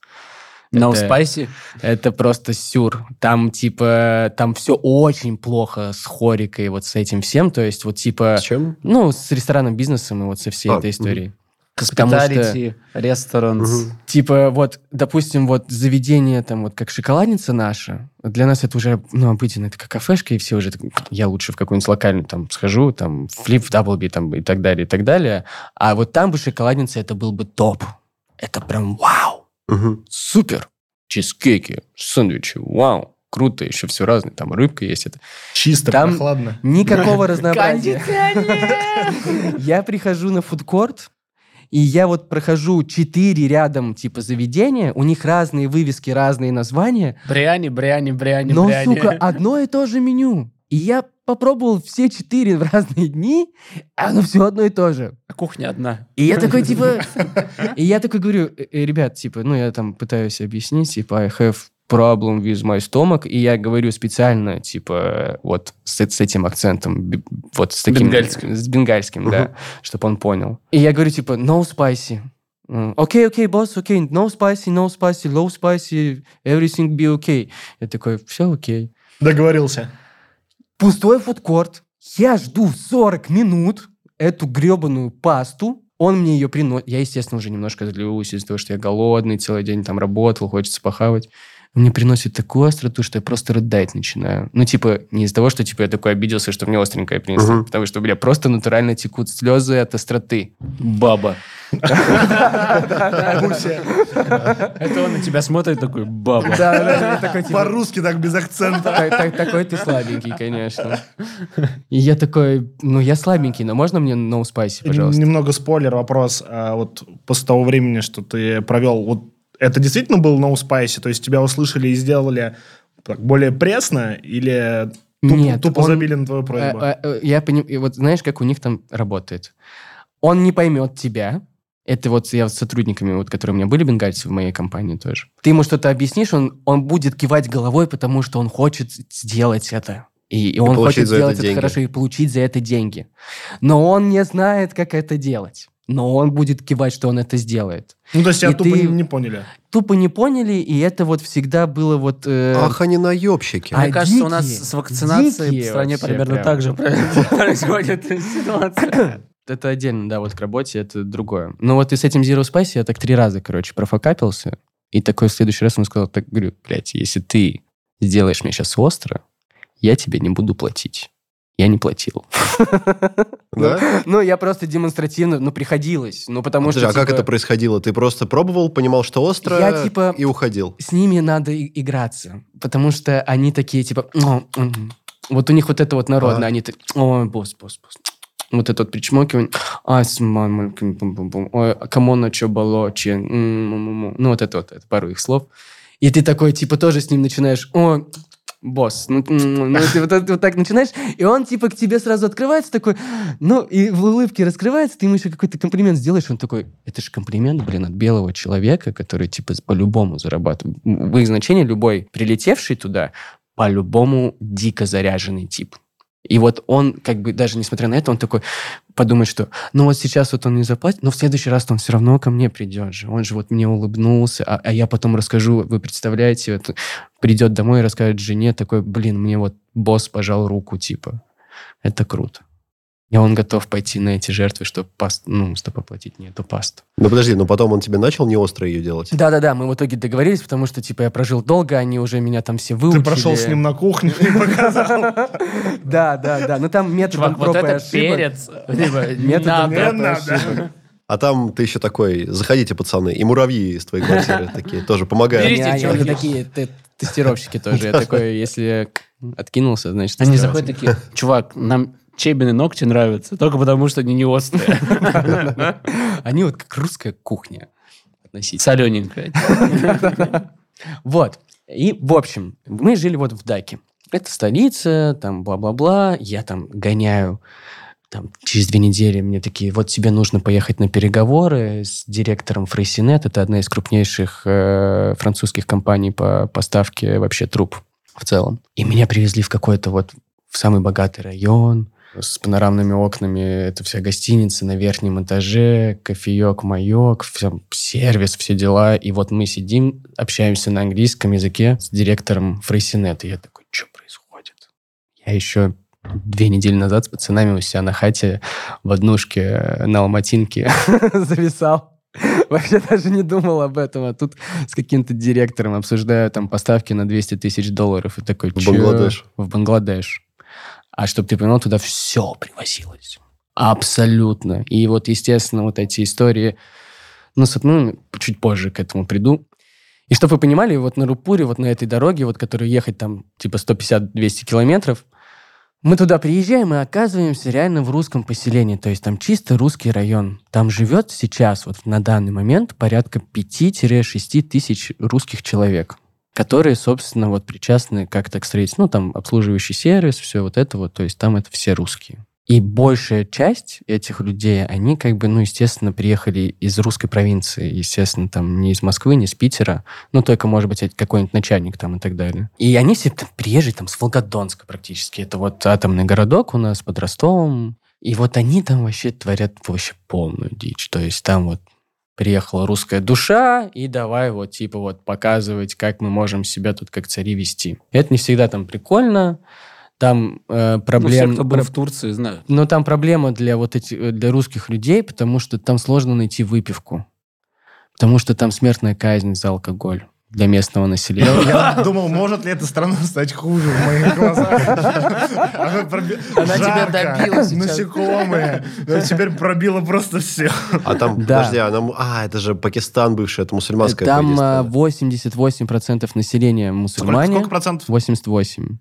No Это- spicy? это просто сюр. Там, типа, там все очень плохо с хорикой, вот с этим всем. То есть, вот, типа, С чем? ну, с ресторанным бизнесом и вот со всей А, этой историей. Hospitality, restaurants. Мгм. Типа, вот, допустим, вот заведение, там, вот как шоколадница наша, для нас это уже, ну, обыденно, это как кафешка, и все уже, так, я лучше в какую-нибудь локальную там схожу, там, флип в Даблби, там, и так далее, и так далее. А вот там бы шоколадница, это был бы топ. Это прям вау! Мгм. супер. Чизкейки, сэндвичи, вау, круто, еще все разное, там рыбка есть. Это. Чисто, Там- прохладно. Никакого разнообразия. Я прихожу на фудкорт, и я вот прохожу четыре рядом типа заведения, у них разные вывески, разные названия, Бриани, бриани, бриани, но, бриани. сука, одно и то же меню. И я попробовал все четыре в разные дни, а оно все одно и то же. А кухня одна. И я такой, типа... И я такой говорю, «Э, э, ребят, типа, ну, я там пытаюсь объяснить, типа, I have problem with my stomach, и я говорю специально, типа, вот с, с этим акцентом, вот с таким... Бенгальским. С бенгальским, да, чтобы он понял. И я говорю, типа, no spicy. Окей, окей, босс, окей, no spicy, no spicy, low spicy, everything be okay. Я такой, все окей. Договорился. Пустой фудкорт. Я жду 40 минут эту гребаную пасту. Он мне ее приносит. Я, естественно, уже немножко злюсь из-за того, что я голодный, целый день там работал, хочется похавать. Он мне приносит такую остроту, что я просто рыдать начинаю. Ну, типа, не из-за того, что, типа, я такой обиделся, что мне остренькое принесли. Мгм. Потому что, бля, просто натурально текут слезы от остроты. Баба. Это он на тебя смотрит такой, баба. Да, да, такой, типа, По-русски так без акцента. Так- так- Такой ты слабенький, конечно. И я такой, ну, я слабенький, но можно мне no spicy, пожалуйста? Немного спойлер вопрос. А вот после того времени, что ты провел, вот это действительно был No Spicy? То есть тебя услышали и сделали более пресно или тупо, Нет, тупо он- забили на твою просьбу? Э, э, э, Я понимаю, вот знаешь, как у них там работает? Он не поймет тебя. Это вот я с сотрудниками, вот, которые у меня были бенгальцы в моей компании тоже. Ты ему что-то объяснишь, он, он будет кивать головой, потому что он хочет сделать это. И, и он получить хочет за это сделать это, деньги. хорошо и получить за это деньги. Но он не знает, как это делать. Но он будет кивать, что он это сделает. ну, то есть тебя и тупо ты- не, поняли. Тупо не поняли, и это вот всегда было вот... э, Ах, они наебщики. А Мне кажется, у нас дикие, с вакцинацией дикие в стране примерно прям. так же происходит ситуация. Это отдельно, да, вот к работе это другое. Ну вот и с этим Zero Spice я так три раза, короче, профокапился. И такой в следующий раз он сказал, так, говорю, блядь, если ты сделаешь мне сейчас остро, я тебе не буду платить. Я не платил. Да? Ну, я просто демонстративно, ну, приходилось. Ну, потому что, а как типа, это происходило? Ты просто пробовал, понимал, что остро, типа, и уходил. с ними надо играться. Потому что они такие, типа... Вот у них вот это вот народное. А. Они так... Ой, босс, босс, босс. Вот это вот причмокивание. Ай, с мамой, бум-бум-бум. Ой, а кому на чё болоче? М-м-м-м. Ну, вот это вот, это пару их слов. И ты такой, типа, тоже с ним начинаешь, о, босс, ну, ну ты вот, вот так начинаешь, и он, типа, к тебе сразу открывается такой, ну, и в улыбке раскрывается, ты ему еще какой-то комплимент сделаешь, он такой, это же комплимент, блин, от белого человека, который, типа, по-любому зарабатывает. В их значении любой прилетевший туда, по-любому дико заряженный тип. И вот он, как бы, даже несмотря на это, он такой подумает, что, ну вот сейчас вот он не заплатит, но в следующий раз он все равно ко мне придет же. Он же вот мне улыбнулся, а, а я потом расскажу, вы представляете, вот, придет домой и расскажет жене такой, блин, мне вот босс пожал руку, типа. Это круто. И он готов пойти на эти жертвы, чтобы, паст, ну, чтобы оплатить не эту пасту. Ну подожди, но потом он тебе начал не остро ее делать? Да-да-да, мы в итоге договорились, потому что, типа, я прожил долго, они уже меня там все выучили. Ты прошел с ним на кухню и показал. Да, да, да. Ну там методом Чувак, вот это перец. Надо. ошибок. А там ты еще такой, заходите, пацаны, и муравьи из твоей квартиры такие тоже помогают. Берите, они такие те- тестировщики тоже. Я такой, если откинулся, значит... Они заходят такие, чувак, нам чебины ногти нравятся, только потому что они не острые. Они вот как русская кухня относительно. Солененькая. Вот. И, в общем, мы жили вот в Даке. Это столица, там бла-бла-бла. Я там гоняю там, через две недели мне такие, вот тебе нужно поехать на переговоры с директором Фрейсинет. Это одна из крупнейших э, французских компаний по поставке вообще труб в целом. И меня привезли в какой-то вот в самый богатый район с панорамными окнами. Это вся гостиница на верхнем этаже, кофеек, маек, вся- сервис, все дела. И вот мы сидим, общаемся на английском языке с директором Фрейсинет. И я такой, что происходит? Я еще две недели назад с пацанами у себя на хате в однушке на Алматинке зависал. Вообще даже не думал об этом. А тут с каким-то директором обсуждаю там поставки на 200 тысяч долларов. И такой, В? Бангладеш. В Бангладеш. А чтобы ты понимал, туда все привозилось. Абсолютно. И вот, естественно, вот эти истории... Ну, ну, чуть позже к этому приду. И чтобы вы понимали, вот на Рупуре, вот на этой дороге, вот которую ехать там типа 150-200 километров, мы туда приезжаем и оказываемся реально в русском поселении. То есть там чисто русский район. Там живет сейчас, вот на данный момент, порядка 5-6 тысяч русских человек, которые, собственно, вот причастны как-то к строительству. Ну, там обслуживающий сервис, все вот это вот. То есть там это все русские. И большая часть этих людей, они как бы, ну, естественно, приехали из русской провинции. Естественно, там не из Москвы, не из Питера. Ну, только, может быть, какой-нибудь начальник там и так далее. И они все там приезжие там с Волгодонска практически. Это вот атомный городок у нас под Ростовом. И вот они там вообще творят вообще полную дичь. То есть там вот приехала русская душа, и давай вот типа вот показывать, как мы можем себя тут как цари вести. Это не всегда там прикольно. Там э, Ну, все, кто был в Турции, знают. Но там проблема для вот этих, для русских людей, потому что там сложно найти выпивку. Потому что там смертная казнь за алкоголь для местного населения. Я думал, может ли эта страна стать хуже в моих глазах. Она проби- Она тебя добила сейчас. Насекомые. Но Теперь пробило просто все. А там, Да. подожди, а, нам- а, это же Пакистан бывший, это мусульманская Там страна. а, 88% населения Сколько мусульмане. сколько процентов? 88.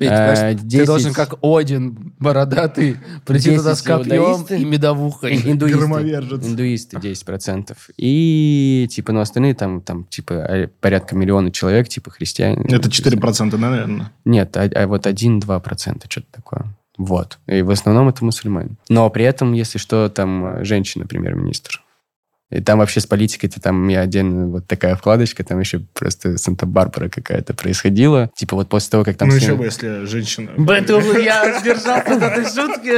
Ведь, Э, ты 10 должен, как Один, бородатый, прийти 10 туда с копьем и медовухой. Индуисты. Громовержец. Индуисты 10%. И, типа, ну, остальные там, там, типа, э, порядка миллиона человек, типа, христиане. Это 4%, наверное. Нет, а, а вот 1-2%, что-то такое. Вот. И в основном это мусульмане. Но при этом, если что, там э, женщина премьер-министр. И там вообще с политикой-то там я отдельно вот такая вкладочка, там еще просто Санта-Барбара какая-то происходила. Типа вот после того, как там... Ну, все- еще бы, если женщина... Поэтому я сдержался от этой шутки.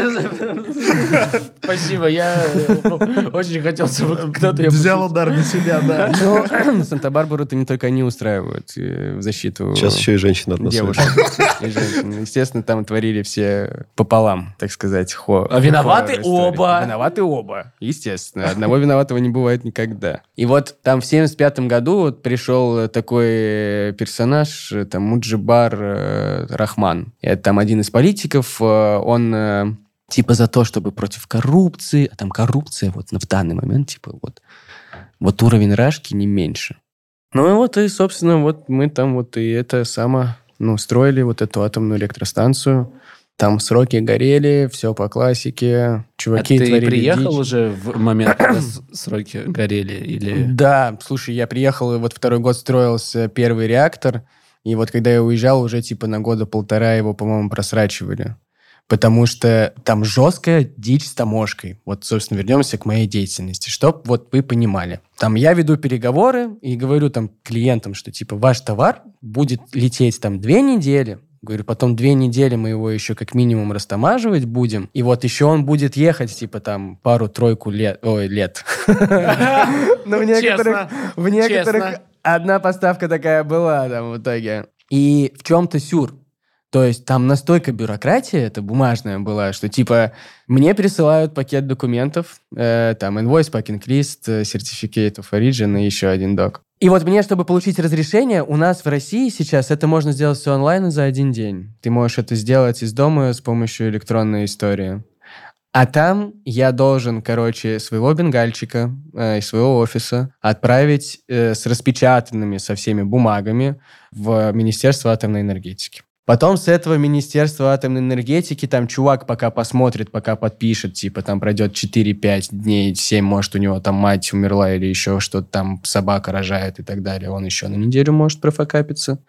Спасибо, я э, очень хотел, чтобы кто-то... Взял удар на себя, да. Ну, Санта-Барбару-то не только они устраивают э, в защиту Сейчас еще и женщина от нас девушек слышит. и женщин. Естественно, там творили все пополам, так сказать. Хо, А виноваты оба. Виноваты оба, естественно. Одного виноватого не бывает никогда. И вот там в 75 году вот пришел такой персонаж, э, там, Муджибар э, Рахман. Это там один из политиков, э, он э, типа за то, чтобы против коррупции, а там коррупция вот в данный момент, типа вот, вот уровень рашки не меньше. Ну и вот, и, собственно, вот мы там вот и это само, ну, строили вот эту атомную электростанцию. Там сроки горели, все по классике. Чуваки а ты творили приехал дичь. уже в момент, когда сроки горели? Или... Да, слушай, я приехал, и вот второй год строился первый реактор, и вот когда я уезжал, уже типа на года полтора его, по-моему, просрачивали. Потому что там жесткая дичь с таможкой. Вот, собственно, вернемся к моей деятельности. Чтоб вот вы понимали. Там я веду переговоры и говорю там клиентам, что типа ваш товар будет лететь там две недели, Говорю, потом две недели мы его еще как минимум растамаживать будем. И вот еще он будет ехать, типа, там, пару-тройку лет. Ой, лет. Но в некоторых... В некоторых одна поставка такая была там в итоге. И в чем-то сюр. То есть там настолько бюрократия это бумажная была, что типа мне присылают пакет документов, э, там invoice, packing list, certificate of origin и еще один док. И вот мне, чтобы получить разрешение, у нас в России сейчас это можно сделать все онлайн за один день. Ты можешь это сделать из дома с помощью электронной истории. А там я должен, короче, своего бенгальчика э, из своего офиса отправить э, с распечатанными со всеми бумагами в Министерство атомной энергетики. Потом с этого Министерства атомной энергетики там чувак пока посмотрит, пока подпишет, типа там пройдет 4-5 дней, 7, может, у него там мать умерла или еще что-то там, собака рожает и так далее. Он еще на неделю может профокапиться.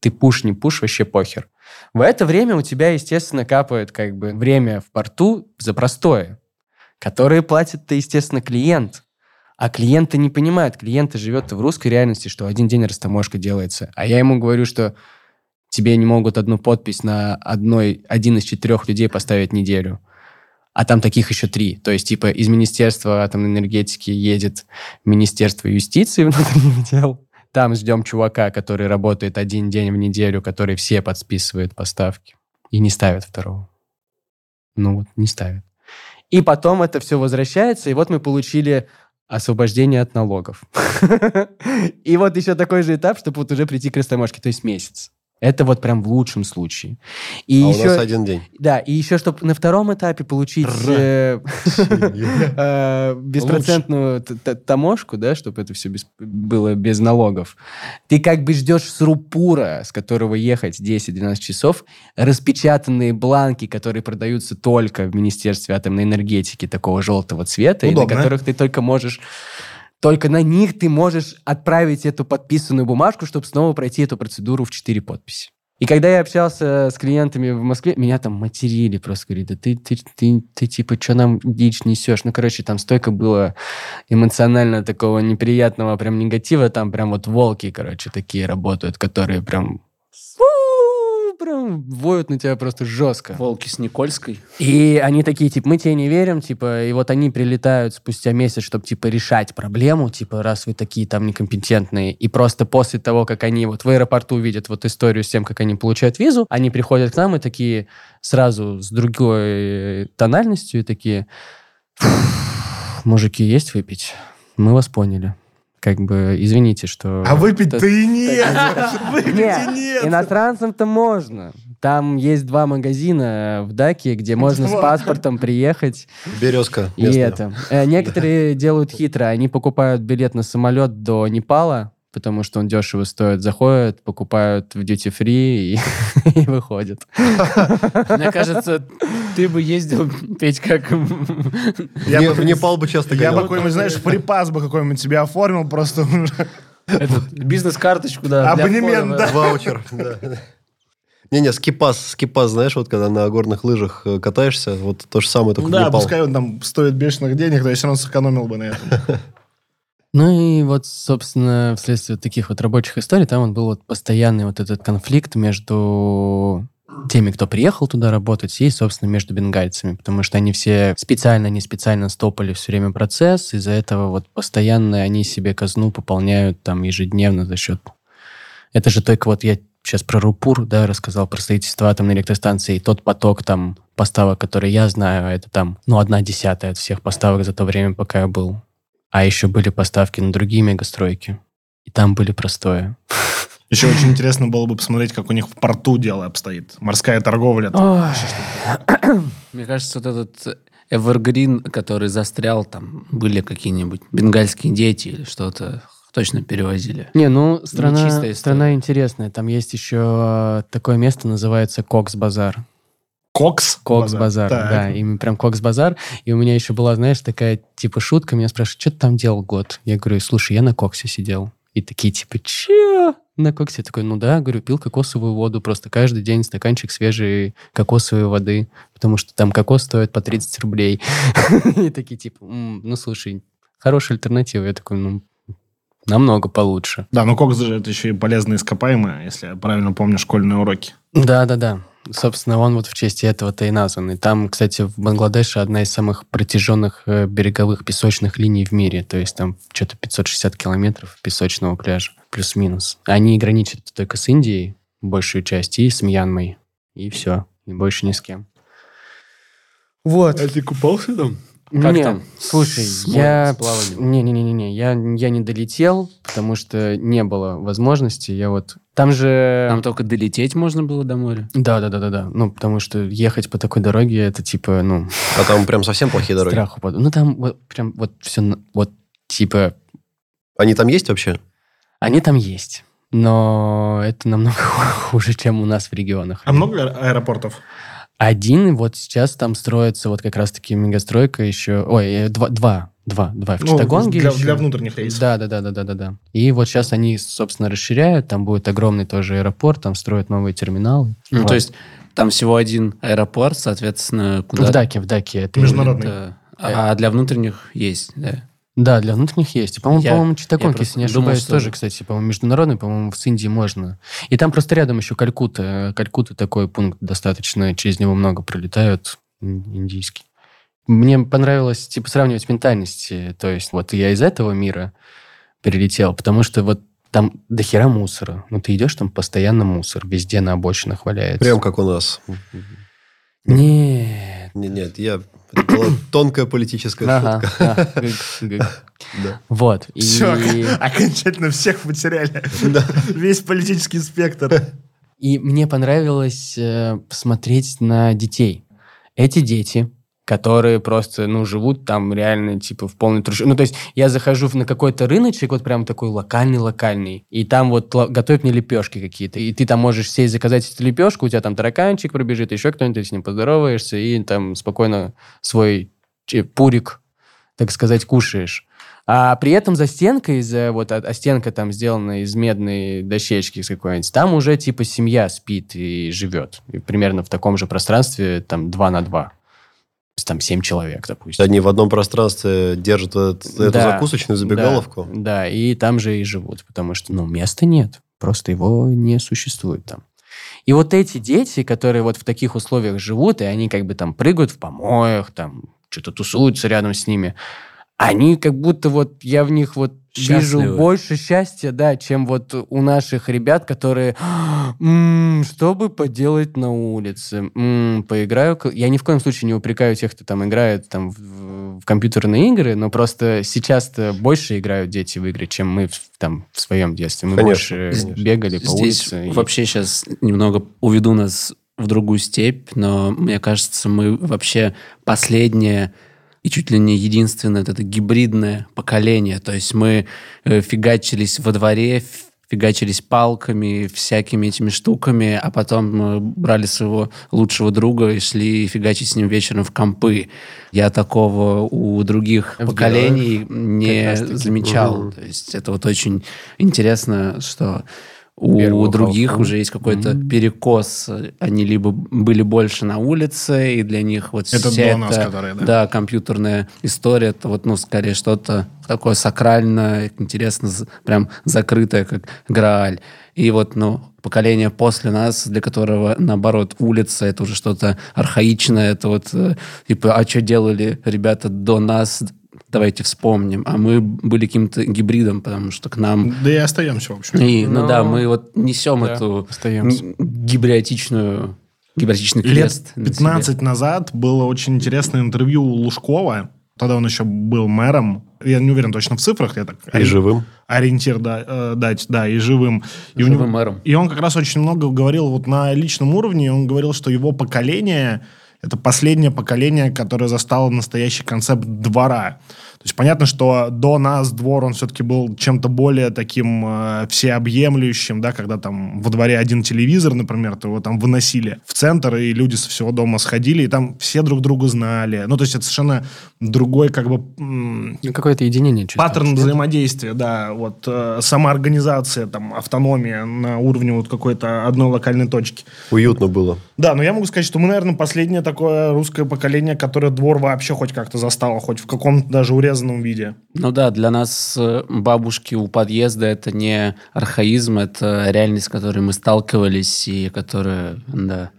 Ты пуш, не пуш, вообще похер. В это время у тебя, естественно, капает как бы время в порту за простое, которые платит-то, естественно, клиент. А клиенты не понимают. Клиенты живет в русской реальности, что один день растаможка делается. А я ему говорю, что тебе не могут одну подпись на одной, один из четырех людей поставить неделю. А там таких еще три. То есть, типа, из Министерства атомной энергетики едет Министерство юстиции внутренних дел. Там ждем чувака, который работает один день в неделю, который все подсписывает поставки. И не ставит второго. Ну вот, не ставит. И потом это все возвращается, и вот мы получили освобождение от налогов. И вот еще такой же этап, чтобы вот уже прийти к растаможке, то есть месяц. Это вот прям в лучшем случае. И а еще, у нас один день. Да, и еще, чтобы на втором этапе получить э, э, беспроцентную таможку, да, чтобы это все было без налогов, ты как бы ждешь с рупура, с которого ехать 10-12 часов, распечатанные бланки, которые продаются только в Министерстве атомной энергетики такого желтого цвета, и на которых ты только можешь только на них ты можешь отправить эту подписанную бумажку, чтобы снова пройти эту процедуру в 4 подписи. И когда я общался с клиентами в Москве, меня там материли просто, говорили, да ты, ты, ты, ты типа, что нам дичь несешь? Ну, короче, там столько было эмоционально такого неприятного прям негатива, там прям вот волки, короче, такие работают, которые прям фу, прям воют на тебя просто жестко. Волки с Никольской. И они такие, типа, мы тебе не верим, типа, и вот они прилетают спустя месяц, чтобы, типа, решать проблему, типа, раз вы такие там некомпетентные, и просто после того, как они вот в аэропорту видят вот историю с тем, как они получают визу, они приходят к нам и такие сразу с другой тональностью и такие, мужики, есть выпить? Мы вас поняли. Как бы, извините, что... А выпить-то Это- и нет. Выпить и Нет, нет. иностранцам-то можно. Там есть два магазина в Даке, где можно с паспортом приехать. Березка И это. Э, Некоторые делают хитро. Они покупают билет на самолет до Непала, потому что он дешево стоит. Заходят, покупают в duty free и, и выходят. Мне кажется, ты бы ездил петь как... Я Не- бы- в Непал бы часто Я бы какой-нибудь, знаешь, фрипас бы какой-нибудь тебе оформил просто бизнес-карточку, да. Абонемент, да. Ваучер, да. Не-не, скипас, скипас, знаешь, вот когда на горных лыжах э, катаешься, вот то же самое, только в Да, Непал. пускай он там стоит бешеных денег, я все равно сэкономил бы на этом. Ну и вот, собственно, вследствие таких вот рабочих историй, там вот был вот постоянный вот этот конфликт между теми, кто приехал туда работать, и, собственно, между бенгальцами, потому что они все специально, не специально стопали все время процесс, из-за этого вот постоянно они себе казну пополняют там ежедневно за счет... Это же только вот я сейчас про Рупур, да, рассказал про строительство атомной электростанции, и тот поток там поставок, который я знаю, это там, ну, одна десятая от всех поставок за то время, пока я был. А еще были поставки на другие мегастройки. И там были простое. Еще очень интересно было бы посмотреть, как у них в порту дело обстоит. Морская торговля. Мне кажется, вот этот Evergreen, который застрял, там были какие-нибудь бенгальские дети или что-то точно перевозили. Не, ну, страна, Нечистая история. страна интересная. Там есть еще такое место, называется Кокс-базар. Кокс? Кокс-базар, Так. да, именно прям Кокс-базар. И у меня еще была, знаешь, такая типа шутка, меня спрашивают, что ты там делал год? Я говорю, слушай, я на Коксе сидел. И такие типа, че? На Коксе? Я такой, ну да, говорю, пил кокосовую воду, просто каждый день стаканчик свежей кокосовой воды, потому что там кокос стоит по 30 рублей. И такие типа, «М, ну слушай, хорошая альтернатива. Я такой, ну, намного получше. Да, но кокс же это еще и полезные ископаемые, если я правильно помню школьные уроки. Да-да-да. Собственно, он вот в честь этого-то и назван. И там, кстати, в Бангладеше одна из самых протяженных э, береговых песочных линий в мире. То есть там что-то 560 километров песочного пляжа, плюс-минус. Они граничат только с Индией, большую часть, и с Мьянмой. И все. И больше ни с кем. Вот. ты купался там? Как Нет, там? Слушай, с я... Не-не-не-не, я, я не долетел, потому что не было возможности. Я вот... Там же... Там только долететь можно было до моря. Да, да, да, да, да. Ну, потому что ехать по такой дороге это типа, ну, А там прям совсем плохие дороги. страх упаду. Ну, там вот прям вот все, вот типа, Они там есть вообще? они там есть, но это намного хуже, чем у нас в регионах. А много аэ- аэропортов? Один вот сейчас там строится вот как раз-таки мегастройка еще. Ой, э, два, два, два, два в Ну, Читагонге. для, еще. для внутренних рейсов. Да, да, да, да, да, да, да. И вот сейчас они, собственно, расширяют. Там будет огромный тоже аэропорт, там строят новые терминалы. Ну, Вот. то есть там всего один аэропорт, соответственно, куда... в Даке, в Даке. Это Международный. это- А для внутренних есть, да. Да, для внутренних есть. И, По-моему, Я- по-моему, просто если не думал, ошибаюсь, что- тоже, кстати, по-моему, международный, по-моему, с Индией можно. И там просто рядом еще Калькутта. Калькутта такой пункт достаточно, через него много пролетают ин- индийский. Мне понравилось, типа, сравнивать ментальности. То есть вот я из этого мира перелетел, потому что вот там до хера мусора. Ну, ты идешь, там постоянно мусор, везде на обочинах валяется. Прям как у нас. Нет. Не- Нет, я... Это была тонкая политическая Ага, шутка. да, гыг, гыг. Да. Вот. И... Все, окончательно всех потеряли. Весь политический спектр. И мне понравилось э, посмотреть на детей. Эти дети, которые просто, ну, живут там реально, типа, в полной труше. Ну, то есть я захожу на какой-то рыночек, вот прям такой локальный-локальный, и там вот готовят мне лепешки какие-то, и ты там можешь сесть, заказать эту лепешку, у тебя там тараканчик пробежит, еще кто-нибудь, с ним поздороваешься, и там спокойно свой че- пурик, так сказать, кушаешь. А при этом за стенкой, за вот, а, а стенка там сделана из медной дощечки с какой-нибудь, там уже типа семья спит и живет. И примерно в таком же пространстве, там, 2 на 2. Есть там 7 человек, допустим. Они в одном пространстве держат этот- эту Да, закусочную забегаловку. Да, да, и там же и живут, потому что, ну, места нет. Просто его не существует там. И вот эти дети, которые вот в таких условиях живут, и они как бы там прыгают в помоях, там что-то тусуются рядом с ними, они как будто вот, я в них вот Счастливы. вижу больше счастья, да, чем вот у наших ребят, которые, «М, что бы поделать на улице, М, поиграю. к-». Я ни в коем случае не упрекаю тех, кто там играет там в, в компьютерные игры, но просто сейчас-то больше играют дети в игры, чем мы в, там в своем детстве. Мы Конечно, больше конечно. бегали по Здесь улице. и- вообще сейчас немного уведу нас в другую степь, но мне кажется, мы вообще последнее и чуть ли не единственное это гибридное поколение. То есть мы э, фигачились во дворе, фигачились палками, всякими этими штуками, а потом э, брали своего лучшего друга и шли фигачить с ним вечером в компы. Я такого у других В поколений не замечал. Мгм. То есть это вот очень интересно, что у Первого других Халка. уже есть какой-то перекос. Они либо были больше на улице, и для них вот Это вся до нас, эта, которые, да. да, компьютерная история, это вот, ну, скорее что-то такое сакральное, интересно, прям закрытое, как Грааль. И вот, ну, поколение после нас, для которого, наоборот, улица, это уже что-то архаичное, это вот, э, типа, а что делали ребята до нас, давайте вспомним. А мы были каким-то гибридом, потому что к нам... Да и остаемся, в общем. И, ну Ну, да, мы вот несем да, эту остаемся. гибриотичную, гибриотичный Лет крест. на себе. 15 назад было очень интересное интервью у Лужкова. Тогда он еще был мэром. Я не уверен точно в цифрах. Я так И живым. ориентир да, э, дать, да, и живым. И, у Живым него- мэром. и он как раз очень много говорил вот на личном уровне. Он говорил, что его поколение это последнее поколение, которое застало настоящий концепт двора. То есть понятно, что до нас двор, он все-таки был чем-то более таким э, всеобъемлющим, да, когда там во дворе один телевизор, например, то его там выносили в центр, и люди со всего дома сходили, и там все друг друга знали. Ну, то есть это совершенно другой как бы... Ну, какое-то единение Паттерн нет? взаимодействия, да, вот э, самоорганизация, там, автономия на уровне вот какой-то одной локальной точки. Уютно было. Да, но я могу сказать, что мы, наверное, последнее такое русское поколение, которое двор вообще хоть как-то застало, хоть в каком-то даже урезанном виде. Ну да, для нас э, бабушки у подъезда это не архаизм, это реальность, с которой мы сталкивались и которая, да.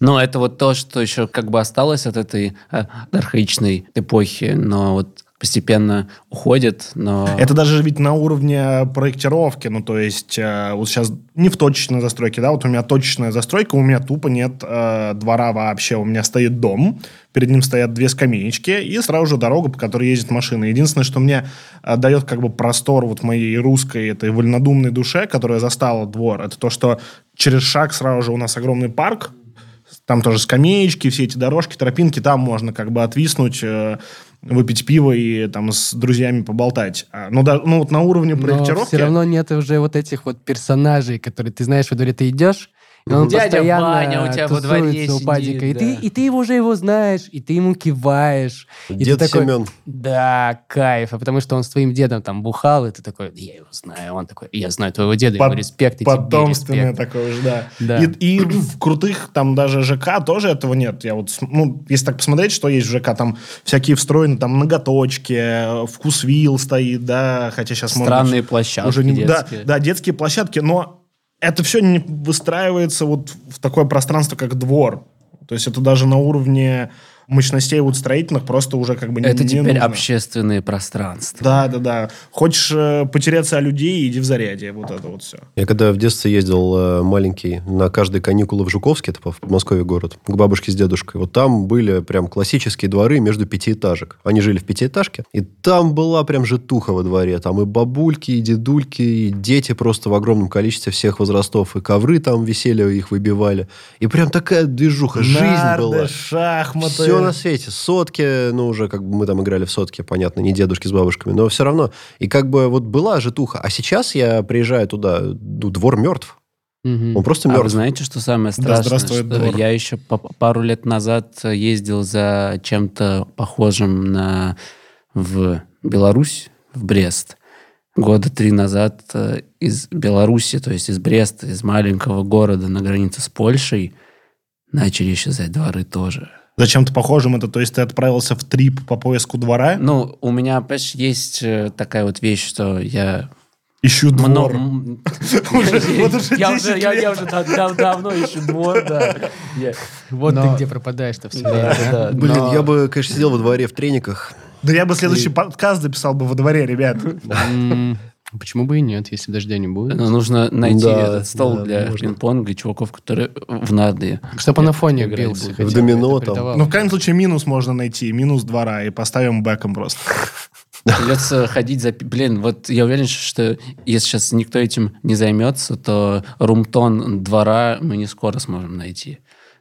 Но это вот то, что еще как бы осталось от этой э, архаичной эпохи, но вот постепенно уходит, но... Это даже ведь на уровне проектировки, ну, то есть э, вот сейчас не в точечной застройке, да, вот у меня точечная застройка, у меня тупо нет э, двора вообще, у меня стоит дом, перед ним стоят две скамеечки, и сразу же дорога, по которой ездит машина. Единственное, что мне э, дает как бы простор вот моей русской этой вольнодумной душе, которая застала двор, это то, что через шаг сразу же у нас огромный парк, там тоже скамеечки, все эти дорожки, тропинки, там можно как бы отвиснуть, э, выпить пиво и там с друзьями поболтать. А, Ну, да, ну вот на уровне Но проектировки... все равно нет уже вот этих вот персонажей, которые ты знаешь, во дворе ты идешь, и он Дядя постоянно Ваня у тебя во дворе у сидит, Бадика, и, ты, да. и ты его уже его знаешь, и ты ему киваешь. и ты такой, Семен. Да, кайф. А потому что он с твоим дедом там бухал, и ты такой, я его знаю. Он такой, я знаю твоего деда, ему Под- респект, и тебе Потомственное респект. такое же, да. Да. И, и в крутых там даже ЖК тоже этого нет. Я вот, ну, если так посмотреть, что есть в ЖК, там всякие встроены, там ноготочки, э, вкусвилл стоит, да, хотя сейчас Странные площадки уже не, да, детские. да, детские площадки, но это все не выстраивается вот в такое пространство, как двор. То есть это даже на уровне мощностей вот строительных просто уже как бы не- Это не теперь нужно. общественные пространства. Да, да, да. Хочешь э, потеряться о людей, иди в зарядье. Вот это вот все. Я когда в детстве ездил э, маленький на каждые каникулы в Жуковске, это в Подмосковье город, к бабушке с дедушкой, вот там были прям классические дворы между пятиэтажек. Они жили в пятиэтажке, и там была прям житуха во дворе. Там и бабульки, и дедульки, и дети просто в огромном количестве всех возрастов. И ковры там висели, их выбивали. И прям такая движуха, жизнь Нарды, была. шахматы. Все на свете. Сотки, ну, уже как бы мы там играли в сотки, понятно, не дедушки с бабушками, но все равно. И как бы вот была житуха. А сейчас я приезжаю туда, ну, двор мертв. Мгм. Он просто А вы мертв. знаете, что самое Да страшное? здравствует что двор. я еще по- пару лет назад ездил за чем-то похожим на в Беларусь, в Брест. Года три назад э, из Беларуси, то есть из Бреста, из маленького города на границе с Польшей, начали исчезать дворы тоже. Зачем-то похожим это, то есть ты отправился в трип по поиску двора, Ну, у меня, понимаешь, есть э, такая вот вещь, что я ищу двор. Я 10 уже давно ищу двор, да. Вот ты где пропадаешь-то все время. Блин, я бы, конечно, сидел во дворе в трениках. Да я бы следующий подкаст записал бы во дворе, ребят. Почему бы и нет, если дождя не будет? Ну, нужно найти Да, этот стол да, для можно. пинг-понга и чуваков, которые в нарды. Чтобы он на фоне бился. В бы, домино там. Ну, в крайнем случае, минус можно найти. Минус двора. И поставим бэком просто. Придется ходить за... Блин, вот я уверен, что если сейчас никто этим не займется, то румтон двора мы не скоро сможем найти.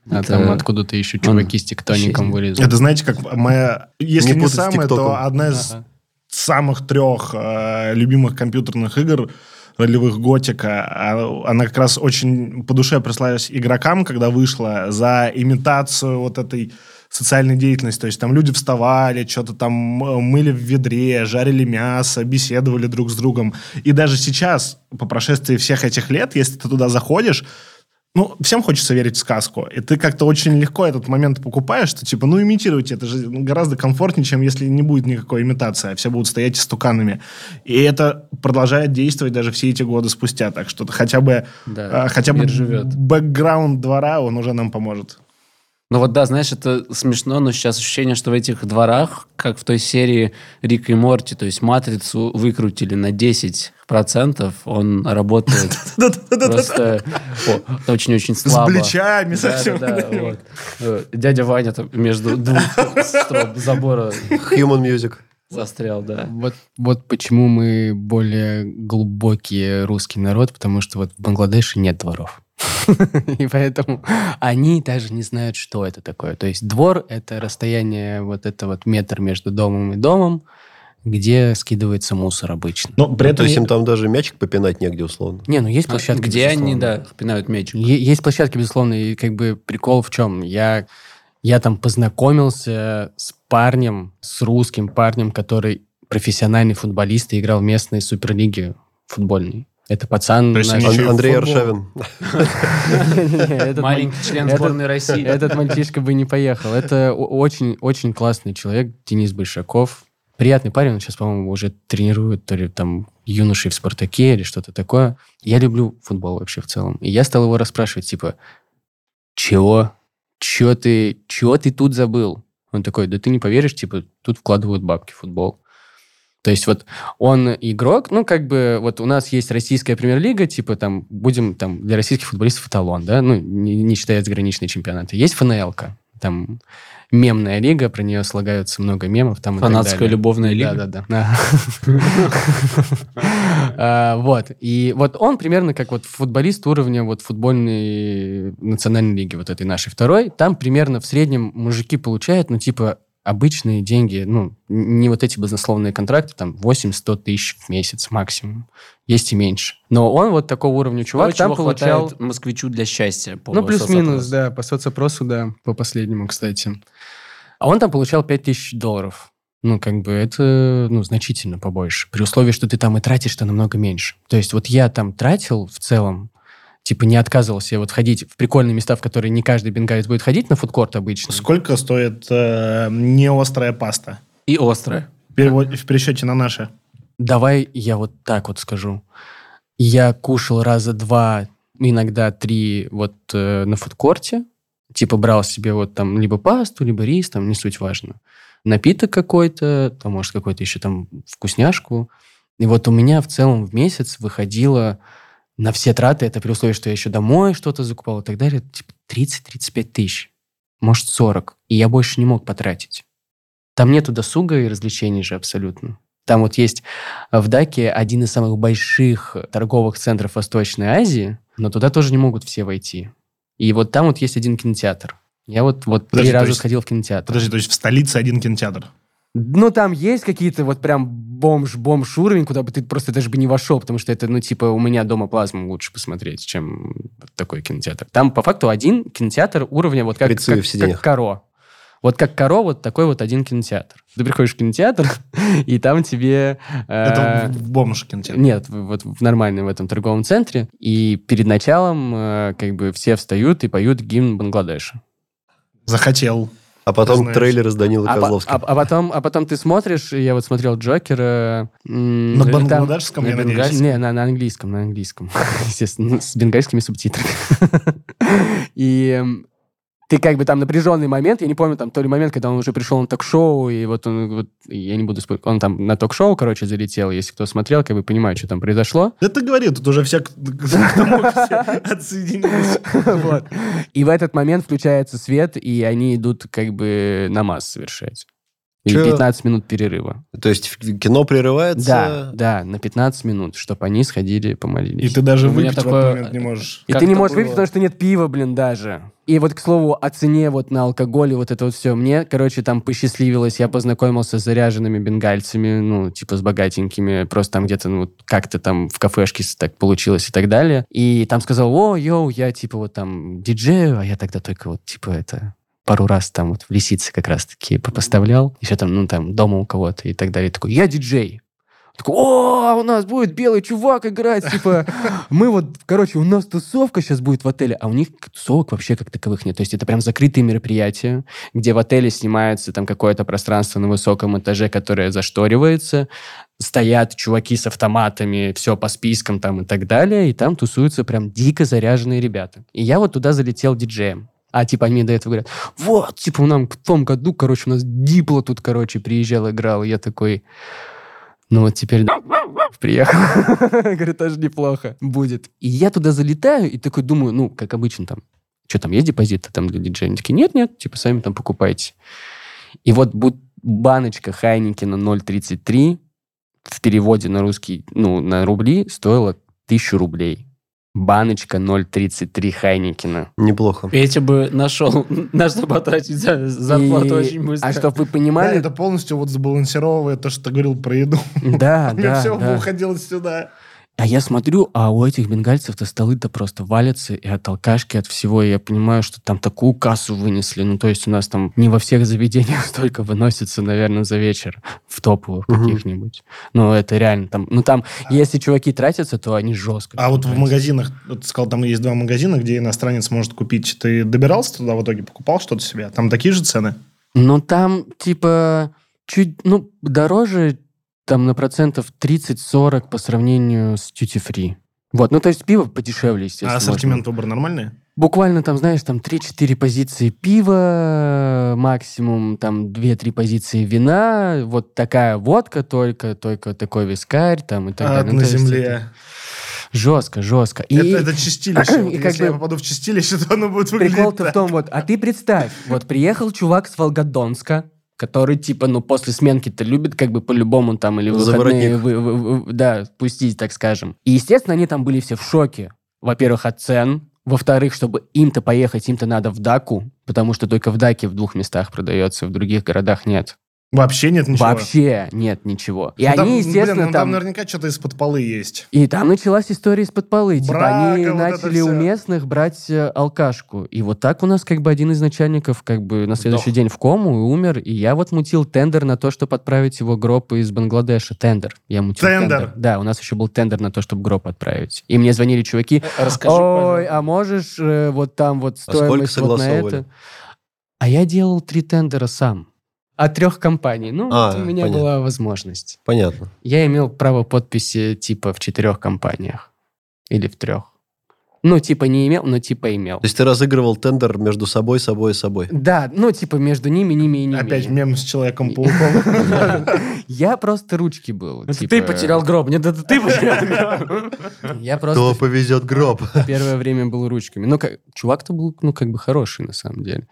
А Это- там откуда-то еще чуваки с тектоником вылезут. Это, знаете, как моя... Если Не не, самая, то одна из Ага. Самых трех э, любимых компьютерных игр ролевых Готика. А- Она как раз очень по душе прислалась игрокам, когда вышла, за имитацию вот этой социальной деятельности. То есть там люди вставали, что-то там мыли в ведре, жарили мясо, беседовали друг с другом. И даже сейчас, по прошествии всех этих лет, если ты туда заходишь, ну, всем хочется верить в сказку. И ты как-то очень легко этот момент покупаешь, что типа, ну, имитируйте, это же гораздо комфортнее, чем если не будет никакой имитации, а все будут стоять истуканами. И это продолжает действовать даже все эти годы спустя. Так что хотя бы, Да, а, хотя бы живет. бэкграунд двора, он уже нам поможет. Ну вот да, знаешь, это смешно, но сейчас ощущение, что в этих дворах, как в той серии Рик и Морти, то есть матрицу выкрутили на 10%, он работает просто очень-очень С слабо. плечами Да, совсем. Э, Дядя Ваня там между двух строп забора Human Music. застрял, да. Вот, вот почему мы более глубокий русский народ, потому что вот в Бангладеше нет дворов. И поэтому они даже не знают, что это такое. То есть двор — это расстояние, вот это вот метр между домом и домом, где скидывается мусор обычно. Но при То этом есть им там даже мячик попинать негде, условно. Не, ну есть А площадки, Где они, безусловно. да, пинают мяч? Е- Есть площадки, безусловно, и как бы прикол в чем? Я, я там познакомился с парнем, с русским парнем, который профессиональный футболист и играл в местной суперлиге футбольной. Это пацан... То есть наш- Ан- Андрей. Аршавин. Маленький член сборной России. Этот мальчишка бы не поехал. Это очень-очень классный человек, Денис Большаков. Приятный парень, он сейчас, по-моему, уже тренирует то ли там юношей в «Спартаке» или что-то такое. Я люблю футбол вообще в целом. И я стал его расспрашивать, типа, чего? Чего ты, чего ты тут забыл? Он такой, да ты не поверишь, типа, тут вкладывают бабки в футбол. То есть вот он игрок, ну, как бы, вот у нас есть российская премьер-лига, типа, там, будем, там, для российских футболистов эталон, да, ну, не, не считая заграничные чемпионаты. Есть ФНЛ-ка, там, мемная лига, про нее слагаются много мемов, там, Фанатская любовная лига. Да-да-да. А, Вот. И вот он примерно как вот футболист уровня вот футбольной национальной лиги, вот этой нашей второй. Там примерно в среднем мужики получают, ну, типа, обычные деньги, ну, не вот эти баснословные контракты, там, 8-100 тысяч в месяц максимум. Есть и меньше. Но он вот такого уровня чувак То, там получал... москвичу для счастья. по Ну, плюс-минус, да, по соцопросу, да, по последнему, кстати. А он там получал 5000 долларов. Ну, как бы это, ну, значительно побольше. При условии, что ты там и тратишь-то намного меньше. То есть вот я там тратил в целом, типа не отказывался я вот ходить в прикольные места, в которые не каждый бенгалец будет ходить на фудкорт обычно. Сколько стоит э, неострая паста? И острое. В перево- В пересчете на наши. Давай я вот так вот скажу. Я кушал раза два, иногда три вот э, на фудкорте. Типа брал себе вот там либо пасту, либо рис, там не суть важно. Напиток какой-то, там, может, какой-то еще там вкусняшку. И вот у меня в целом в месяц выходило на все траты, это при условии, что я еще домой что-то закупал и так далее, типа 30-35 тысяч. Может, 40. И я больше не мог потратить. Там нету досуга и развлечений же абсолютно. Там вот есть в Даке один из самых больших торговых центров Восточной Азии, но туда тоже не могут все войти. И вот там вот есть один кинотеатр. Я вот, вот Подожди, три раза есть- сходил в кинотеатр. Подожди, то есть в столице один кинотеатр? Ну, там есть какие-то вот прям бомж-бомж уровень, куда бы ты просто даже бы не вошел, потому что это, ну, типа, у меня дома плазму лучше посмотреть, чем такой кинотеатр. Там, по факту, один кинотеатр уровня вот как, Прицелы как, как Каро. Вот как Каро, вот такой вот один кинотеатр. Ты приходишь в кинотеатр, и там тебе... э, Это в бомж кинотеатр. нет, вот в нормальном в этом торговом центре. И перед началом э, как бы все встают и поют гимн Бангладеша. Захотел. А потом Знаешь. трейлер с Данилой А, по- Козловским. а- а потом, а потом ты смотришь, я вот смотрел Джокера. На там- бангладешском, на я надеюсь? бенгальском- Не, на, на английском, на английском. Естественно, с бенгальскими субтитрами. И ты как бы там напряженный момент, я не помню, там то ли момент, когда он уже пришел на ток-шоу, и вот он, вот, я не буду спорить, он там на ток-шоу, короче, залетел, если кто смотрел, как бы понимает, что там произошло. Да ты говори, тут уже все, отсоединились. И в этот момент включается свет, и они идут как бы намаз совершать. И Чё? 15 минут перерыва. То есть в- кино прерывается... Да, да, на 15 минут, чтобы они сходили помолились. И ты даже У выпить в такое- этот момент не можешь. И Как ты не можешь выпить, было? потому что нет пива, блин, даже. И вот, к слову, о цене вот на алкоголь и вот это вот все. Мне, короче, там посчастливилось, я познакомился с заряженными бенгальцами, ну, типа с богатенькими, просто там где-то, ну, как-то там в кафешке так получилось и так далее. И там сказал, о, йоу, я, типа, вот там диджею, а я тогда только вот, типа, это пару раз там вот в Лисице как раз-таки поставлял, еще там, ну, там, дома у кого-то и так далее. Такой, я диджей. Такой, о, у нас будет белый чувак играть, типа, мы вот, короче, у нас тусовка сейчас будет в отеле, а у них тусовок вообще как таковых нет. То есть это прям закрытые мероприятия, где в отеле снимается там какое-то пространство на высоком этаже, которое зашторивается, стоят чуваки с автоматами, все по спискам там и так далее, и там тусуются прям дико заряженные ребята. И я вот туда залетел диджеем. А типа они мне до этого говорят, вот, типа, нам в том году, короче, у нас Дипло тут, короче, приезжал, играл. И я такой, ну вот теперь приехал. Говорю, тоже неплохо будет. И я туда залетаю и такой думаю, ну, как обычно там, что там, есть депозиты там для диджея? Они такие, нет-нет, типа, сами там покупайте. И вот баночка Хайникина 0,33 в переводе на русский, ну, на рубли стоила тысячу рублей. Баночка 0,33 Хайникина. Неплохо. Петя бы нашел, на что потратить за зарплату И- очень быстро. А чтобы вы Да, понимали... это полностью вот забалансировывает то, что ты говорил про еду. Да, да, все да. уходило сюда. А я смотрю, а у этих бенгальцев-то столы-то просто валятся и от алкашки, от всего. И я понимаю, что там такую кассу вынесли. Ну, то есть у нас там не во всех заведениях столько выносится, наверное, за вечер в топовых Мгм. каких-нибудь. Ну, это реально там... Ну, там, если чуваки тратятся, то они жестко. А вот в магазинах, вот ты сказал, там есть два магазина, где иностранец может купить. Ты добирался туда в итоге, покупал что-то себе? Там такие же цены? Ну, там, типа, чуть, ну, дороже, там, на процентов 30-40 по сравнению с duty-free. Вот, ну, то есть пиво подешевле, естественно. А можно. ассортимент выбор нормальный? Буквально там, знаешь, там 3-4 позиции пива, максимум там 2-3 позиции вина, вот такая водка только, только такой вискарь там и так Ад далее. Ну, на земле. это Жестко, жестко. И Это, это чистилище. Вот и как Если я бы- попаду в чистилище, то оно будет выглядеть прикол-то в том, вот, а ты представь, вот приехал чувак с Волгодонска, который, типа, ну, после сменки-то любит, как бы, по-любому там, или выходные, вы- вы- вы- да, пустить, так скажем. И, естественно, они там были все в шоке. Во-первых, от цен. Во-вторых, чтобы им-то поехать, им-то надо в Даку, потому что только в Даке в двух местах продается, в других городах нет. Вообще нет ничего. Вообще нет ничего. И Ну, там, они, блин, естественно, ну, там... там... наверняка что-то из-под полы есть. И там началась история из-под полы. Типа Брака, они вот начали у местных брать э, алкашку. И вот так у нас как бы один из начальников как бы на следующий Сдох. день в кому и умер. И я вот мутил тендер на то, чтобы отправить его гроб из Бангладеша. Тендер. Я мутил Тендер? Да, у нас еще был тендер на то, чтобы гроб отправить. И мне звонили чуваки. Расскажи, Ой, пожалуйста. а можешь э, вот там вот А стоимость вот на это? А я делал три тендера сам. От трех компаний. Ну, А, вот у меня понятно. была возможность. Понятно. Я имел право подписи типа в четырех компаниях. Или в трех. Ну, типа не имел, но типа имел. То есть ты разыгрывал тендер между собой, собой и собой. Да, ну, типа между ними, ними и ними. Опять мем с Человеком-пауком. Я просто ручки был. Это типа, ты потерял гроб. Нет, это ты потерял гроб. Я Кто просто повезет гроб? первое время был ручками. Ну, как, чувак-то был, ну, как бы хороший, на самом деле.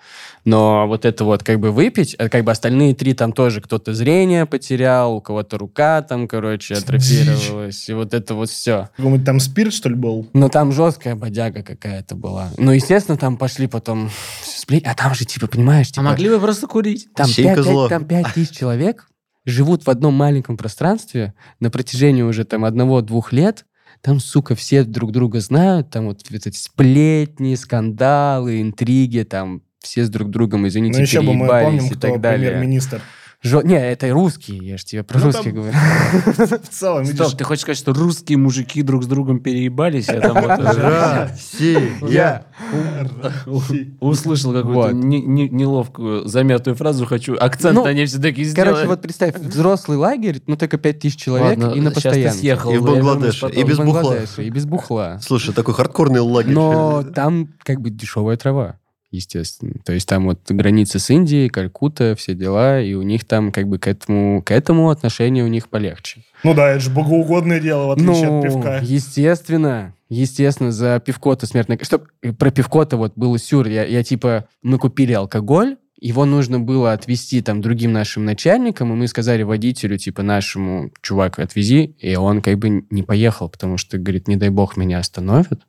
Но вот это вот, как бы выпить, а как бы остальные три там тоже кто-то зрение потерял, у кого-то рука там, короче, атрофировалась. И вот это вот все. Там спирт, что ли, был? Но там жесткая бодяга какая-то была. Ну, естественно, там пошли потом сплетни. А там же, типа, понимаешь, А типа, могли бы просто курить. там, Синька 5, зло. там пять тысяч человек живут в одном маленьком пространстве на протяжении уже там одного-двух лет. Там, сука, все друг друга знают, там вот, вот эти сплетни, скандалы, интриги, там все с друг другом, извините, Ну, еще бы мы переебались помним, и кто так далее. премьер-министр. Жё- Не, это русские, я же тебе про Ну, русских там- говорю. В целом, видишь, Стоп, ты хочешь сказать, что русские мужики друг с другом переебались? Я там вот Россия. услышал какую-то неловкую замятую фразу. Хочу акцент Ну, на ней все-таки сделать. Короче, вот представь, взрослый лагерь, ну только пять тысяч человек Ладно, и на постоянке. съехал. И в Бангладеше, и без бухла. Бангладеше, И без бухла. Слушай, такой хардкорный лагерь. Но там как бы дешевая трава, естественно. То есть там вот граница с Индией, Калькутта, все дела, и у них там как бы к этому, к этому отношение у них полегче. Ну да, это же богоугодное дело, в отличие ну, от пивка. естественно, естественно, за пивко-то смертная... Чтоб про пивко-то вот был сюр. Я, я типа, мы купили алкоголь, его нужно было отвезти там другим нашим начальникам, и мы сказали водителю, типа, нашему, чувак, отвези, и он как бы не поехал, потому что, говорит, не дай бог меня остановят,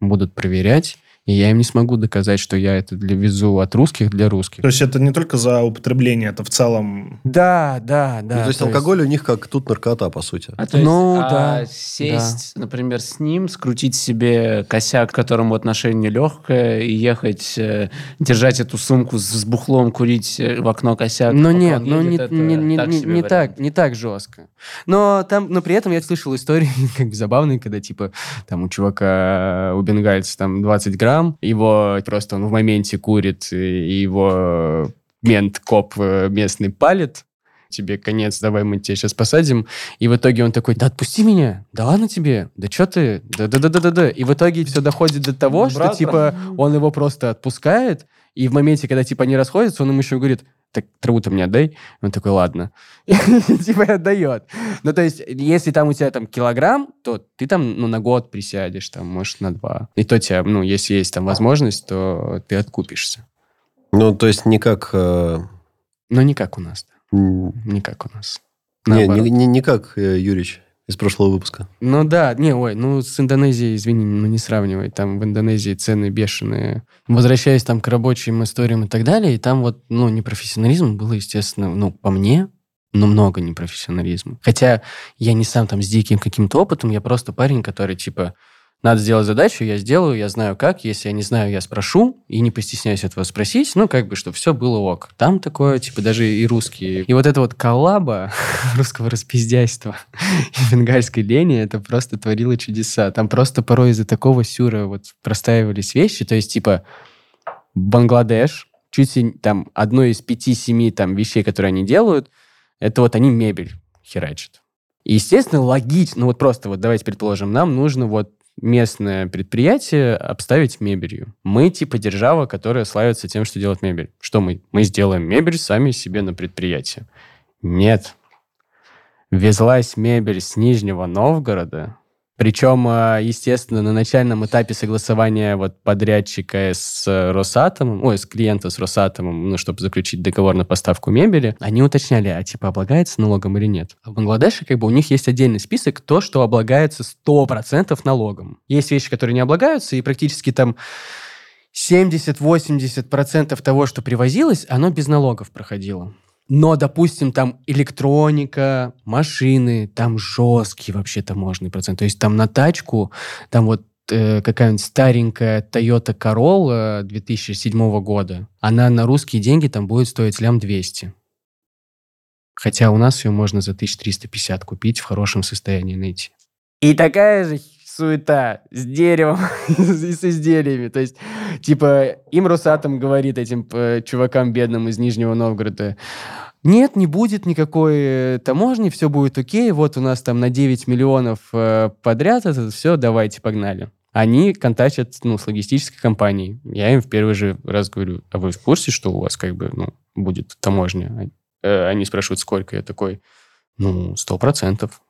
будут проверять, и я им не смогу доказать, что я это для везу от русских для русских. То есть это не только за употребление, это в целом... Да, да, да. Ну, то есть алкоголь у них как тут наркота, по сути. А то есть, Ну, а да, сесть, например, с ним, скрутить себе косяк, к которому отношение легкое, и ехать, э, держать эту сумку с, бухлом, курить э, в окно косяк. Ну пока нет, ну не, это не, не, так не- не так, не так жестко. Но там, но при этом я слышал истории как бы забавные, когда типа там у чувака, у бенгальца там 20 грамм, его просто он в моменте курит, и его мент, коп э, местный палит, тебе конец, давай мы тебя сейчас посадим. И в итоге он такой, да отпусти меня, да ладно тебе, да что ты, да-да-да-да-да. И в итоге все доходит до того, что Братан. типа он его просто отпускает, и в моменте, когда типа они расходятся, он им еще говорит, так траву-то мне отдай. Он такой, ладно. Типа отдает. Ну, то есть, если там у тебя там килограмм, то ты там, ну, на год присядешь, там, может, на два. И то тебя, ну, если есть там возможность, то ты откупишься. Ну, то есть не как... э, Но не как у нас. Не как у нас. Не, не, не как э, Юрич из прошлого выпуска. Ну да, не, ой, ну с Индонезией, извини, ну не сравнивай, там в Индонезии цены бешеные. Возвращаясь там к рабочим историям и так далее, и там вот, ну, непрофессионализм было, естественно, ну, по мне, но много непрофессионализма. Хотя я не сам там с диким каким-то опытом, я просто парень, который, типа, надо сделать задачу, я сделаю, я знаю как. Если я не знаю, я спрошу, и не постесняюсь этого спросить. Ну, как бы, чтобы все было ок. Там такое, типа, даже и русские. И вот это вот коллаба русского распиздяйства и бенгальской лени, это просто творило чудеса. Там просто порой из-за такого сюра вот простаивались вещи. То есть, типа, Бангладеш, чуть ли там одно из пяти-семи там вещей, которые они делают, это вот они мебель херачат. И, естественно, логично, ну вот просто вот давайте предположим, нам нужно вот местное предприятие обставить мебелью. Мы типа держава, которая славится тем, что делает мебель. Что мы? Мы сделаем мебель сами себе на предприятии. Нет. Везлась мебель с Нижнего Новгорода причем, а, естественно, на начальном этапе согласования вот подрядчика с Росатомом, ой, с клиента с Росатомом, ну, чтобы заключить договор на поставку мебели, они уточняли, а типа облагается налогом или нет. А в Бангладеше как бы у них есть отдельный список, то, что облагается 100% налогом. Есть вещи, которые не облагаются, и практически там 70-80% того, что привозилось, оно без налогов проходило. Но, допустим, там электроника, машины, там жесткий вообще таможенный процент. То есть там на тачку, там вот э, какая-нибудь старенькая Toyota Corolla 2007 года, она на русские деньги там будет стоить лям 200. Хотя у нас ее можно за 1350 купить, в хорошем состоянии найти. И такая же суета с деревом и с изделиями. То есть, типа, им Росатом говорит этим э, чувакам бедным из Нижнего Новгорода, нет, не будет никакой э, таможни, все будет окей, вот у нас там на 9 миллионов э, подряд это все, давайте, погнали. Они контактят ну, с логистической компанией. Я им в первый же раз говорю, а вы в курсе, что у вас как бы ну, будет таможня? Они спрашивают, сколько? Я такой, ну, сто процентов.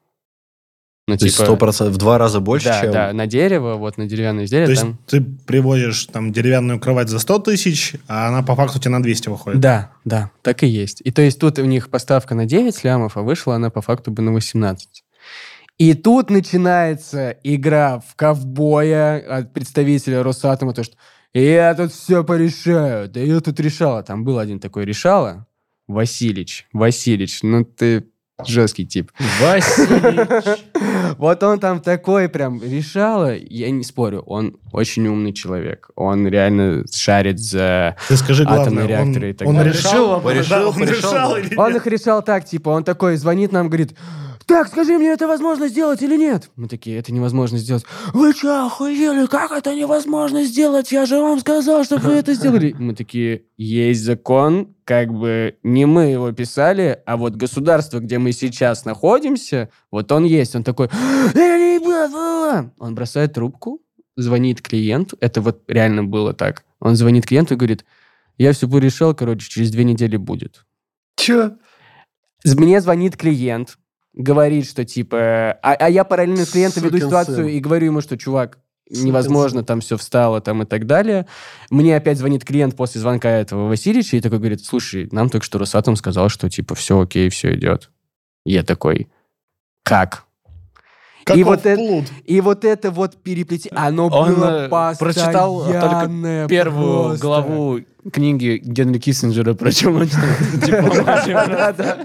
Ну, То типа, есть 100% в два раза больше, да, чем... Да, на дерево, вот на деревянное изделие. То там... есть ты привозишь там деревянную кровать за 100 тысяч, а она по факту тебе на 200 выходит. Да, да, так и есть. И то есть тут у них поставка на 9 лямов, а вышла она по факту бы на 18. И тут начинается игра в ковбоя от представителя Росатома, то что я тут все порешаю, да я тут решала. Там был один такой решала, Василич, Василич, ну ты жесткий тип. Василич. Вот он там такой прям решала. Я не спорю, он очень умный человек. Он реально шарит за Ты скажи атомные главное, он, реакторы и так он далее. решил, Он решил, да, он решал да. или Он их решал так, типа, он такой звонит нам, говорит, так, скажи мне, это возможно сделать или нет? Мы такие, это невозможно сделать. Вы что, охуели? Как это невозможно сделать? Я же вам сказал, чтобы вы это сделали. Мы такие, есть закон, как бы не мы его писали, а вот государство, где мы сейчас находимся, вот он есть. Он такой, «Э, ребята!» он бросает трубку, звонит клиенту, это вот реально было так. Он звонит клиенту и говорит, я все порешал, короче, через две недели будет. Че? Мне звонит клиент, говорит, что типа... А, а я параллельно с клиентом веду ситуацию и говорю ему, что, чувак, невозможно, там все встало там и так далее. Мне опять звонит клиент после звонка этого Васильевича и такой говорит, слушай, нам только что Росатом сказал, что типа все окей, все идет. Я такой, как? Каков И вот это- плут? И вот это вот переплетение, оно Он, было э, прочитал только Первую просто. главу книги Генри Киссинджера про челночную. Да-да.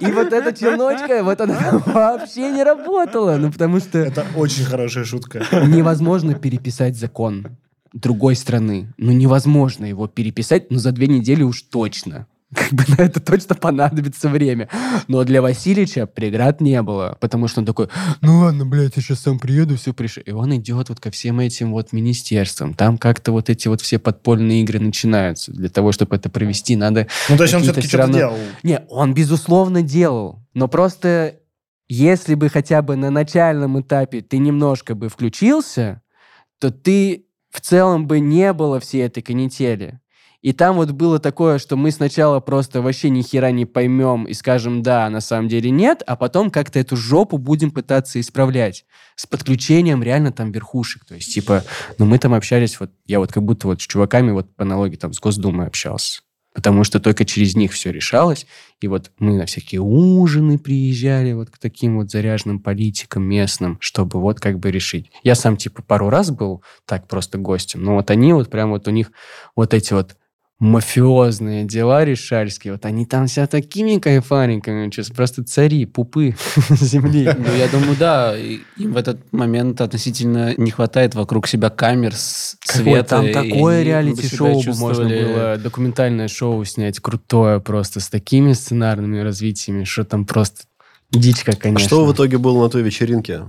И вот эта челночка, вот она вообще не работала. Ну, потому что Это очень хорошая шутка. невозможно переписать закон другой страны. Ну, невозможно его переписать, ну, за две недели уж точно. Как бы на это точно понадобится время. Но для Васильевича преград не было, потому что он такой, ну ладно, блядь, я сейчас сам приеду, все пришлю. И он идет вот ко всем этим вот министерствам. Там как-то вот эти вот все подпольные игры начинаются. Для того, чтобы это провести, надо Ну, то есть он все-таки что-то равно- делал. не, он, безусловно, делал. Но просто если бы хотя бы на начальном этапе ты немножко бы включился, то ты в целом бы не было всей этой канители. И там вот было такое, что мы сначала просто вообще ни хера не поймем и скажем «да», а на самом деле «нет», а потом как-то эту жопу будем пытаться исправлять. С подключением реально там верхушек. То есть, типа, ну мы там общались, вот я вот как будто вот с чуваками вот по аналогии там с Госдумой общался. потому что только через них все решалось. И вот мы на всякие ужины приезжали вот к таким вот заряженным политикам местным, чтобы вот как бы решить. Я сам типа пару раз был так просто гостем, но вот они вот прям вот у них вот эти вот мафиозные дела решальские, вот они там вся такими кайфаренькими, сейчас просто цари, пупы земли. Ну, я думаю, да, им в этот момент относительно не хватает вокруг себя камер с света. там такое реалити-шоу себя можно было, документальное шоу снять, крутое просто, с такими сценарными развитиями, что там просто дичка, А конечно. что в итоге было на той вечеринке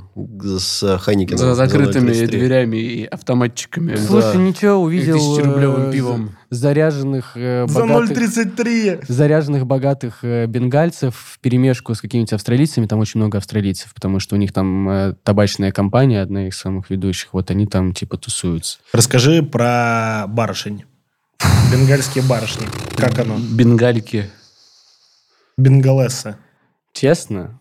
с Хайникиным? За закрытыми 033? дверями и автоматчиками. Слушай, за ничего, увидел... 5000-рублевым э, пивом. Заряженных, э, За богатых... 0,33! заряженных богатых э, бенгальцев в перемешку с какими-нибудь австралийцами. Там очень много австралийцев, потому что у них там э, табачная компания, одна из самых ведущих. Вот они там типа тусуются. Расскажи про барышень. Бенгальские барышни. Как оно? Бенгальки. Бенгалессы. Честно,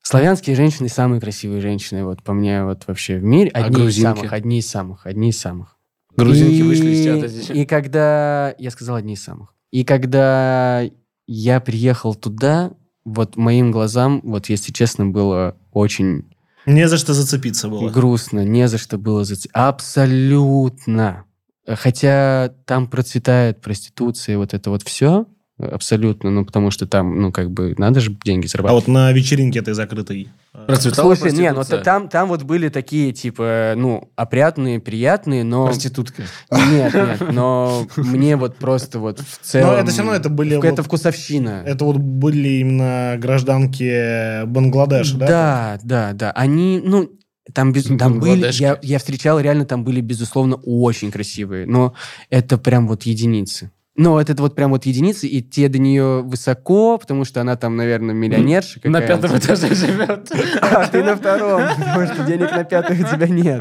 славянские женщины самые красивые женщины, вот по мне, вот вообще в мире. А Одни из грузинки? самых, одни из самых, одни из самых. Грузинки И- вышли из чата здесь. И когда... Я сказал одни из самых. И когда я приехал туда, вот моим глазам, вот если честно, было очень Не за что зацепиться было. грустно, не за что было зацепиться. Абсолютно. Хотя там процветает проституция, вот это вот все, абсолютно, ну, потому что там, ну, как бы, надо же деньги А зарабатывать. вот на вечеринке этой закрытой. э, Процветала Слушай, не, ну там, там вот были такие, типа, ну, опрятные, приятные, но... Проститутки. Нет, нет, но мне вот просто вот в целом... это всё равно это были Это вот- вкусовщина. Это вот были именно гражданки Бангладеша, да? Да, да, да. Они, ну, там, без, там были, я, я встречал, реально там были, безусловно, очень красивые, но это прям вот единицы. Ну, вот это вот прям вот единицы, и те до нее высоко, потому что она там, наверное, миллионерша На какая-то. пятом этаже живет. А, ты на втором, потому что денег на пятых у тебя нет.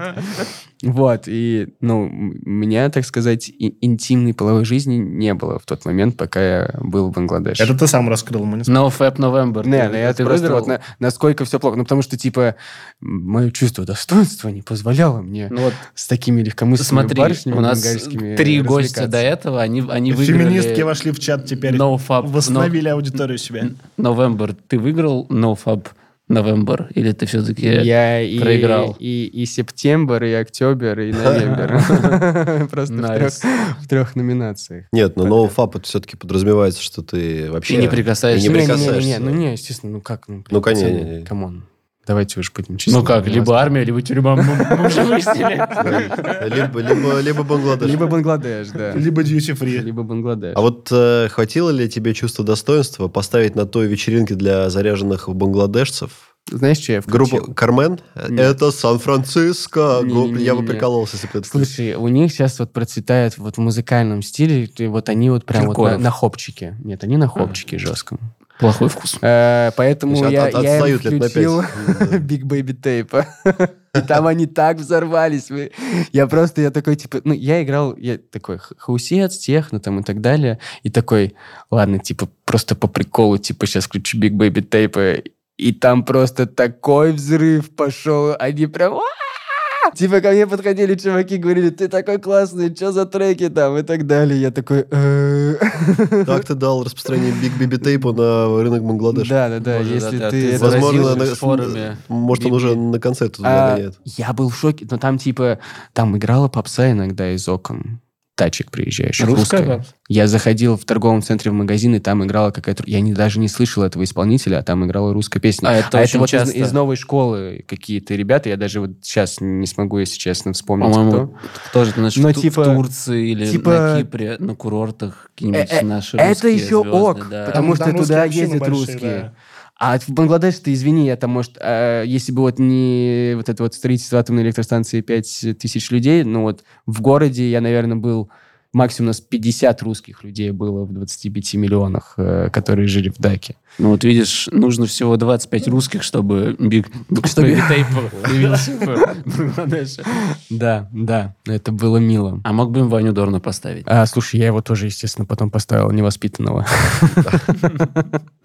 Вот, и, ну, меня, так сказать, интимной половой жизни не было в тот момент, пока я был в Бангладеше. Это ты сам раскрыл, мы не No Fab November. Не, Ты ну я просто вот на- насколько все плохо. Ну, потому что, типа, мое чувство достоинства не позволяло мне Ну вот с такими легкомысленными смотри, барышнями у нас три гостя до этого, они, они выиграли... Феминистки вошли в чат теперь. No Fab. Восстановили аудиторию себе. No- November. Ты выиграл No Fab November? Или ты все-таки... Я и, проиграл. И, и September, и октябрь, и November. Просто в трех- номинациях. Нет, но NoFap это все-таки подразумевается, что ты вообще... И не прикасаешься. и не Не, не, не, прикасаешься. ну не, естественно, ну как? Ну, Ну, конечно. Come on. Давайте уж будем честны. Ну как, либо армия, либо тюрьма. Мы уже выяснили. Либо, либо, либо Бангладеш. Либо Бангладеш, да. Либо duty free. Либо Бангладеш. А вот э, хватило ли тебе чувства достоинства поставить на той вечеринке для заряженных бангладешцев Знаешь, что я включил? группу Кармен? Нет. Это Сан-Франциско. Я бы прикололся, если бы это Слушай, у них сейчас вот процветает вот в музыкальном стиле, и вот они вот прям вот на, на хопчике. Нет, они на хопчике жестком. Плохой вкус. Э, Поэтому То есть я, от- от- я им включил. Big Baby Tape. И там они так взорвались. Я просто, я такой, типа, ну, я играл, я такой хаусец, техно там и так далее. И такой, ладно, типа, просто по приколу, типа, сейчас включу Big Baby Tape. И там просто такой взрыв пошел. Они прям... Типа ко мне подходили чуваки, говорили, ты такой классный, что за треки там и так далее. Я такой... «Э». Так ты дал распространение Big Baby Tape на рынок Бангладеша. Да, да, да, если ты... Возможно, на- форуме. может, он Биби. уже на концерт туда А, я был в шоке, но там типа, там играла попса иногда из окон. Тачек приезжающих. Русская русская. Я заходил в торговом центре в магазин, и там играла какая-то... Я не, даже не слышал этого исполнителя, а там играла русская песня. А это очень вот из- часто. из, новой школы какие-то ребята, я даже вот сейчас не смогу, если честно, вспомнить, По-моему, кто. тоже знаешь, Но в, типа- в Турции или типа- на Кипре, на курортах какие-нибудь Э, э, наши это еще звезды, ок, да. потому Там- что там туда ездят большие, русские. да. А в Бангладеш, ты извини, там, может, э, если бы вот не вот это вот строительство атомной электростанции 5 тысяч людей, ну вот в городе я, наверное, был максимум у нас 50 русских людей было в 25 миллионах, э, которые жили в Даке. Ну вот видишь, нужно всего 25 русских, чтобы Биг Чтобы- Tape появился в Бангладеше. Да, да, это было мило. А мог бы им Ваню Дорна поставить? А, слушай, я его тоже, естественно, потом поставил невоспитанного.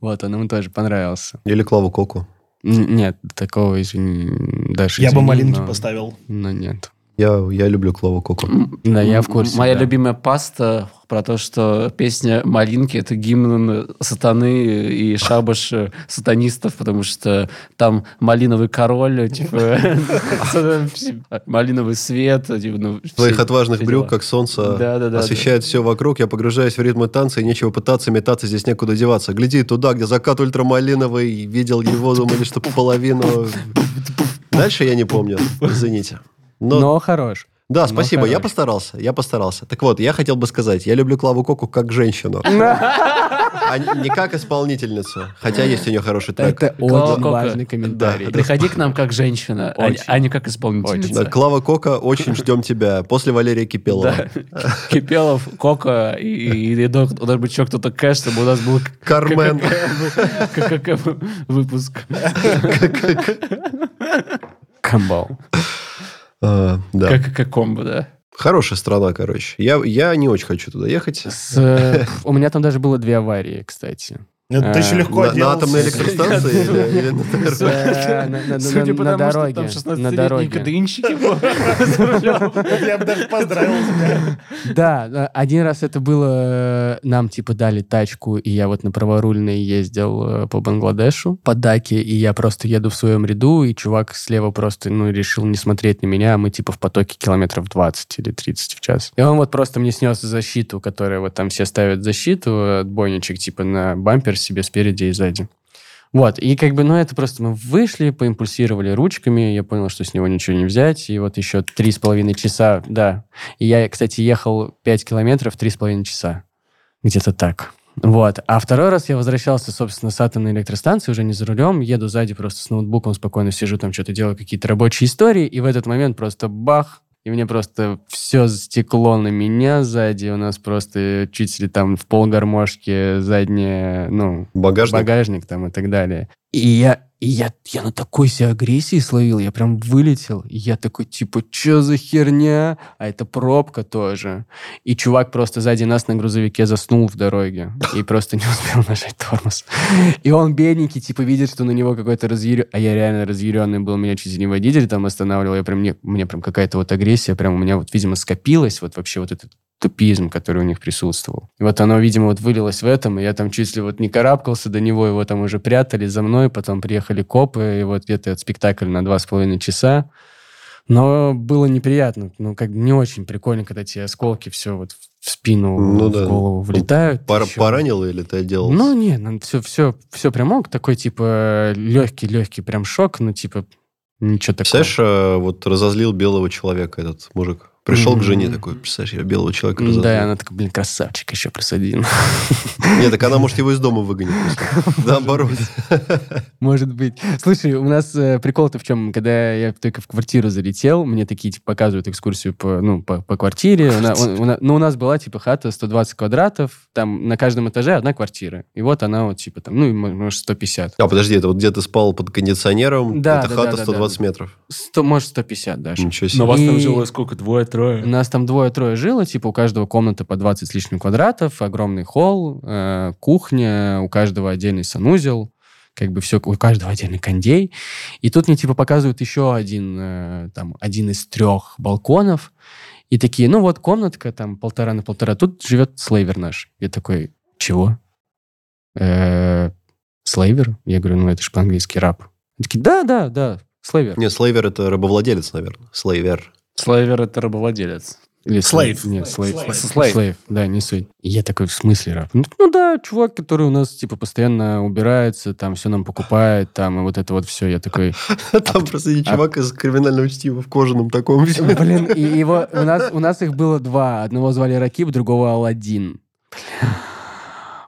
Вот, он ему тоже понравился. Или Клаву Коку. Нет, такого, извини, даже Я бы извини, малинки но- поставил. Но нет. Я, я люблю Клаву Коку. Да, я в курсе. Моя да. любимая паста про то, что песня «Малинки» — это гимн сатаны и шабаш сатанистов, потому что там малиновый король, типа, малиновый свет. типа, ну, твоих отважных брюк, как солнце, освещает все вокруг. Я погружаюсь в ритмы танца, и нечего пытаться, метаться, здесь некуда деваться. Гляди туда, где закат ультрамалиновый, видел его, думали, что половину... Дальше я не помню, извините. Но, Но хорош. да, но спасибо, я хорош. постарался, я постарался. Так вот, я хотел бы сказать, я люблю Клаву Коку как женщину, а не как исполнительницу, хотя есть у нее хороший трек. Это Клава очень Кока. важный комментарий. Да. Приходи к нам как женщина, а- Очень. а не как исполнительница. Да, Клава Кока, очень ждем тебя. После Валерия Кипелова. Да. Кипелов, Кока и, и, и док- должен быть еще кто-то кэш, чтобы у нас был Кармен. Выпуск. Камбал. А, Да. ККК комбо, да. Хорошая страна, короче. Я, я не очень хочу туда ехать. С, э, у меня там даже было две аварии, кстати. Это ты еще А, легко На, атомной электростанции или, на? Э, на- на- Судя на- по на тому, что дороге, там на 16-летние дороге. КДИнщики были за рулем. Я бы даже поздравил тебя. Да, э, один раз это было, э, нам типа дали тачку, и я вот на праворульной ездил э, по Бангладешу, по Даке, и я просто еду в своем ряду, и чувак слева просто, ну, решил не смотреть на меня, а мы типа в потоке километров 20 или 30 в час. И он вот просто мне снес защиту, которая вот там все ставят защиту, отбойничек типа на бампер себе спереди и сзади. Вот, и как бы, ну, это просто мы вышли, поимпульсировали ручками, я понял, что с него ничего не взять, и вот еще три с половиной часа, да. И я, кстати, ехал 5 километров три с половиной часа. Где-то так. Вот. А второй раз я возвращался, собственно, с атомной электростанции, уже не за рулем, еду сзади просто с ноутбуком, спокойно сижу, там что-то делаю, какие-то рабочие истории, и в этот момент просто бах, и мне просто все стекло на меня сзади, у нас просто чуть ли там в полгармошки заднее, ну, Багажник? багажник там и так далее. И я, и я, я на такой себе агрессии словил, я прям вылетел. И я такой, типа, что за херня? А это пробка тоже. И чувак просто сзади нас на грузовике заснул в дороге. И просто не успел нажать тормоз. И он бедненький, типа, видит, что на него какой-то разъярен... А я реально разъяренный был, меня чуть не водитель там останавливал. Я прям, мне, мне прям какая-то вот агрессия, прям у меня вот, видимо, скопилась вот вообще вот этот тупизм, который у них присутствовал. И вот оно, видимо, вот вылилось в этом, и я там чуть ли вот не карабкался до него, его там уже прятали за мной, потом приехали копы, и вот где-то этот спектакль на два с половиной часа. Но было неприятно, ну, как бы не очень прикольно, когда тебе осколки все вот в спину, Ну в да. голову влетают. Пора- Ещё. Поранил или ты отделался? Ну, не, все, все, все прям ок, такой, типа, легкий-легкий прям шок, ну, типа, ничего такого. Представляешь, а, вот разозлил белого человека этот мужик. Пришел к Мгм. жене такой, представляешь, я белого человека разозлил. Да, она такая, блин, красавчик еще плюс один. Нет, так она, может, его из дома выгонит. просто. Наоборот. Может быть. Слушай, у нас э, прикол-то в чем? Когда я только в квартиру залетел, мне такие типа, показывают экскурсию по, ну, по, по квартире. У- на- ну, у нас была типа хата 120 квадратов, там на каждом этаже одна квартира. И вот она вот типа там, ну, и, может, 150. А, подожди, это вот где ты спал под кондиционером, Да, это да, хата да, да, 120 да. метров. 100, может, 150 даже. Ничего себе. Но вас там И- жило сколько? Двое, У трое? нас там двое-трое жило, типа у каждого комната по 20 с лишним квадратов, огромный холл, э, кухня, у каждого отдельный санузел, как бы все, у каждого отдельный кондей. И тут мне типа показывают еще один, э, там, один из трех балконов. И такие, ну вот комнатка там полтора на полтора, тут живет слейвер наш. Я такой, чего? «Э, Слейвер? Я говорю, ну это же по-английски раб. Они такие, да, да, да, слейвер. Нет, слейвер это рабовладелец, наверное. Слейвер. Слейвер — это рабовладелец. Или Слейв. Нет, слейв. Слейв. Да, не суть. И я такой, в смысле раб? Ну, ну да, чувак, который у нас, типа, постоянно убирается, там, все нам покупает, там, и вот это вот все. Я такой, Там просто не чувак из криминального чтива в кожаном таком. блин, и его, у нас, у нас их было два. Одного звали Ракиб, другого Алладин.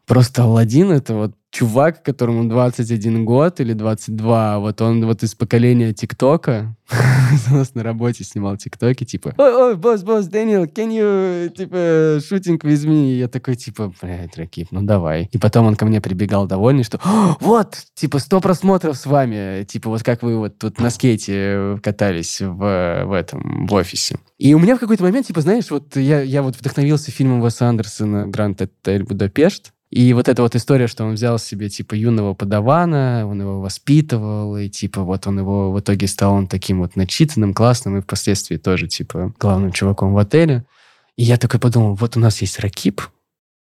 Просто Алладин это вот чувак, которому 21 год или 22, вот он вот из поколения ТикТока, у нас на работе снимал ТикТоки, типа, ой, ой, босс, босс, Дэниел, can you, типа, shooting with me? Я такой, типа, блядь, Ракип, ну давай. И потом он ко мне прибегал довольный, что, «О, вот, типа, 100 просмотров с вами, типа, вот как вы вот тут на скейте катались в, в этом, в офисе. И у меня в какой-то момент, типа, знаешь, вот я, я вот вдохновился фильмом Уэса Андерсона «Гранд Отель Будапешт», И вот эта вот история, что он взял себе, типа, юного подавана, он его воспитывал, и, типа, вот он его в итоге стал он таким вот начитанным, классным, и впоследствии тоже, типа, главным чуваком в отеле. И я такой подумал, вот у нас есть Ракип,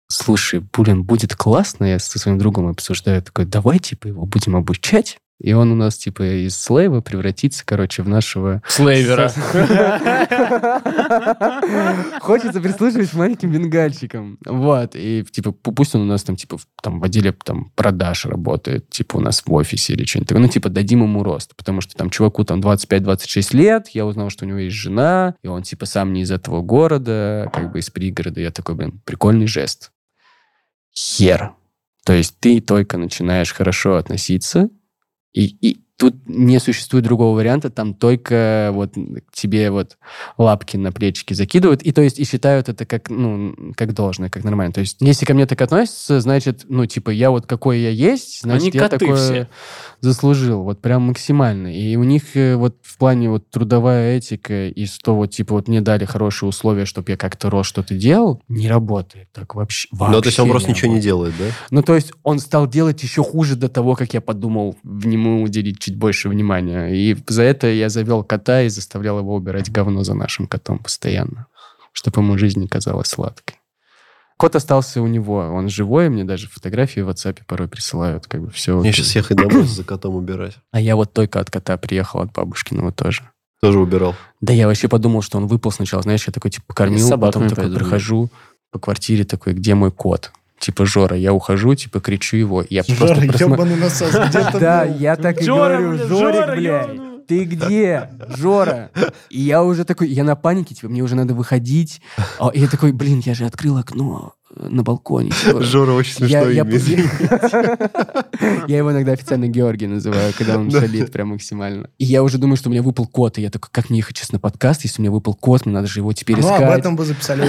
слушай, блин, будет классно, я со своим другом обсуждаю, такой, давай, типа, его будем обучать. И он у нас, типа, из слейва превратится, короче, в нашего... Слейвера. Хочется прислушивать маленьким бенгальчикам. Вот. И, типа, пу- пусть он у нас там, типа, там, в отделе там, продаж работает, типа, у нас в офисе или что-нибудь такое. Ну, типа, дадим ему рост. Потому что там чуваку там 25-26 лет, я узнал, что у него есть жена, и он, типа, сам не из этого города, как бы из пригорода. Я такой, блин, прикольный жест. Хер. То есть ты только начинаешь хорошо относиться, и, и тут не существует другого варианта, там только вот тебе вот лапки на плечики закидывают, и то есть и считают это как, ну, как должное, как нормально. То есть если ко мне так относятся, значит, ну, типа, я вот какой я есть, значит, Они я такое все. заслужил, вот прям максимально. И у них э, вот в плане вот трудовая этика и что вот, типа, вот мне дали хорошие условия, чтобы я как-то рос, что-то делал, не работает так вообще. Ну, то есть он вообще просто ничего не делает, да? Ну, то есть он стал делать еще хуже до того, как я подумал в нему уделить чуть больше внимания. И за это я завел кота и заставлял его убирать говно за нашим котом постоянно, чтобы ему жизнь не казалась сладкой. Кот остался у него, он живой, мне даже фотографии в WhatsApp порой присылают, как бы все. Мне сейчас ехать домой за котом убирать. А я вот только от кота приехал, от бабушкиного тоже. Тоже убирал. Да я вообще подумал, что он выпал сначала, знаешь, я такой, типа, покормил, потом такой прохожу по квартире, такой, где мой кот? Типа, Жора, я ухожу, типа, кричу его. Я просто Жора, просма- ебаный насос, где ты Да, я так и Жора, говорю, Жорик, Жора, блядь, ёбаный. ты где, Жора? И я уже такой, я на панике, типа, мне уже надо выходить. А, И я такой, блин, я же открыл окно на балконе. типа. Жора очень смешное я, имя. я его иногда официально Георгий называю, когда он шалит прям максимально. И я уже думаю, что у меня выпал кот. И я такой, как мне ехать сейчас на подкаст, если у меня выпал кот, мне надо же его теперь Ну, искать. об этом бы записали.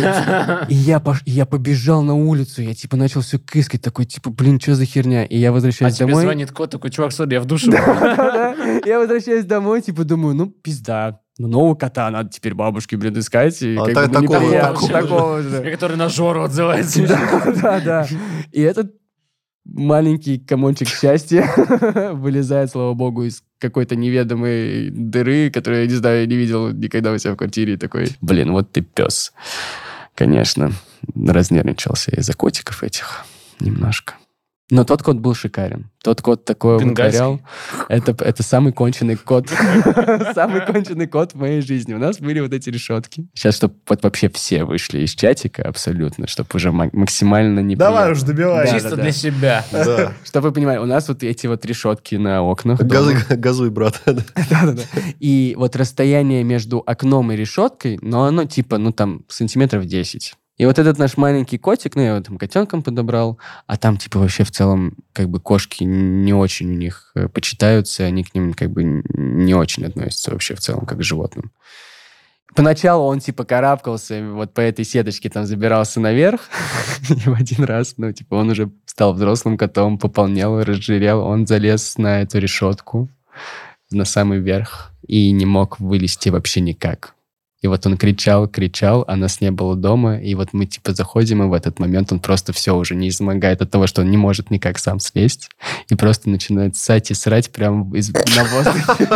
И я, пош- я побежал на улицу, я типа начал все кыскать, такой типа, блин, что за херня? И я А возвращаюсь тебе домой. звонит кот, такой, чувак, смотри, я в душе. Я возвращаюсь домой, типа думаю, ну пизда. Ну, нового кота надо теперь бабушке, блин, искать. И А как так- бы, ну, такого- неприятно, такого такого же. Который на Жору отзывается. Да, да, да. И этот маленький комончик счастья вылезает, слава богу, из какой-то неведомой дыры, которую, я не знаю, я не видел никогда у себя в квартире. И такой, блин, вот ты пес. Конечно, разнервничался из-за котиков этих немножко. Но тот кот был шикарен. Тот кот такой вытворял. Это, это самый конченый кот. Самый конченый кот в моей жизни. У нас были вот эти решетки. Сейчас, чтобы вот вообще все вышли из чатика абсолютно, чтобы уже ма- максимально не Давай уж добивай. Чисто для себя. Чтобы вы понимали, у нас вот эти вот решетки на окнах. газуй, брат. Да-да-да. И вот расстояние между окном и решеткой, но оно типа, ну там, сантиметров 10. И вот этот наш маленький котик, ну, я его там котенком подобрал, а там, типа, вообще в целом, как бы, кошки не очень у них э, почитаются, они к ним, как бы, не очень относятся вообще в целом, как к животным. Поначалу он, типа, карабкался, вот по этой сеточке там забирался наверх, и в один раз, ну, типа, он уже стал взрослым котом, пополнел, разжирел, он залез на эту решетку, на самый верх и не мог вылезти вообще никак. И вот он кричал, кричал, а нас не было дома, и вот мы типа заходим, и в этот момент он просто все уже не измогает от того, что он не может никак сам слезть, и просто начинает ссать и срать прямо из, на воздухе.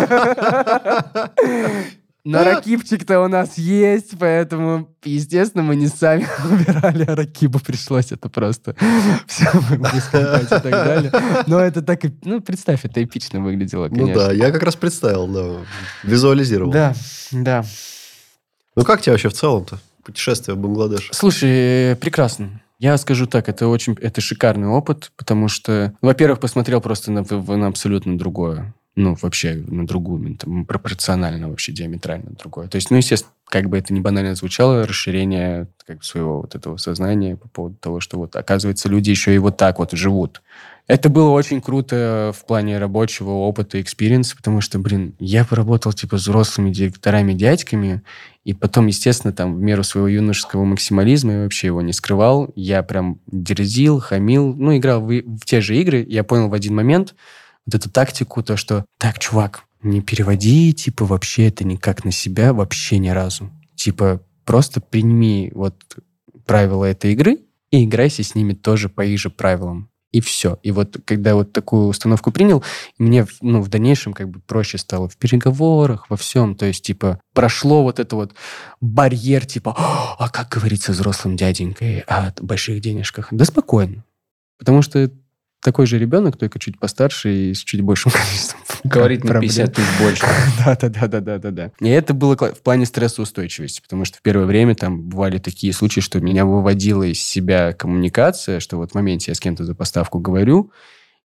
Но ракипчик-то у нас есть, поэтому, естественно, мы не сами убирали, а ракибу пришлось это просто все и так далее. Но это так, и- ну, представь, это эпично выглядело, Ну конечно. да, я как раз представил, да, визуализировал. Да, да. Ну как тебе вообще в целом-то? Путешествие в Бангладеш. Слушай, э, прекрасно. Я скажу так, это очень, это шикарный опыт, потому что, ну, во-первых, посмотрел просто на, на абсолютно другое. Ну, вообще на другую, там, пропорционально вообще диаметрально другое. То есть, ну, естественно, как бы это не банально звучало, расширение как бы, своего вот этого сознания по поводу того, что вот, оказывается, люди еще и вот так вот живут. Это было очень круто в плане рабочего опыта, experience а, потому что, блин, я поработал, типа, с взрослыми директорами, дядьками, и потом, естественно, там, в меру своего юношеского максимализма, я вообще его не скрывал, я прям дерзил, хамил, ну, играл в, в те же игры, я понял в один момент вот эту тактику, то, что, так, чувак, не переводи, типа, вообще это никак на себя, вообще ни разу. Типа, просто прими вот правила этой игры, и играйся с ними тоже по их же правилам. И все. И вот когда вот такую установку принял, мне ну, в дальнейшем как бы проще стало в переговорах, во всем. То есть, типа, прошло вот это вот барьер, типа, а как говорится взрослым дяденькой о больших денежках? Да спокойно. Потому что такой же ребенок, только чуть постарше и с чуть большим количеством Говорит на проблем. 50 тысяч больше. Да, да, да, да, да, да, да. И это было в плане стрессоустойчивости, потому что в первое время там бывали такие случаи, что меня выводила из себя коммуникация, что вот в моменте я с кем-то за поставку говорю,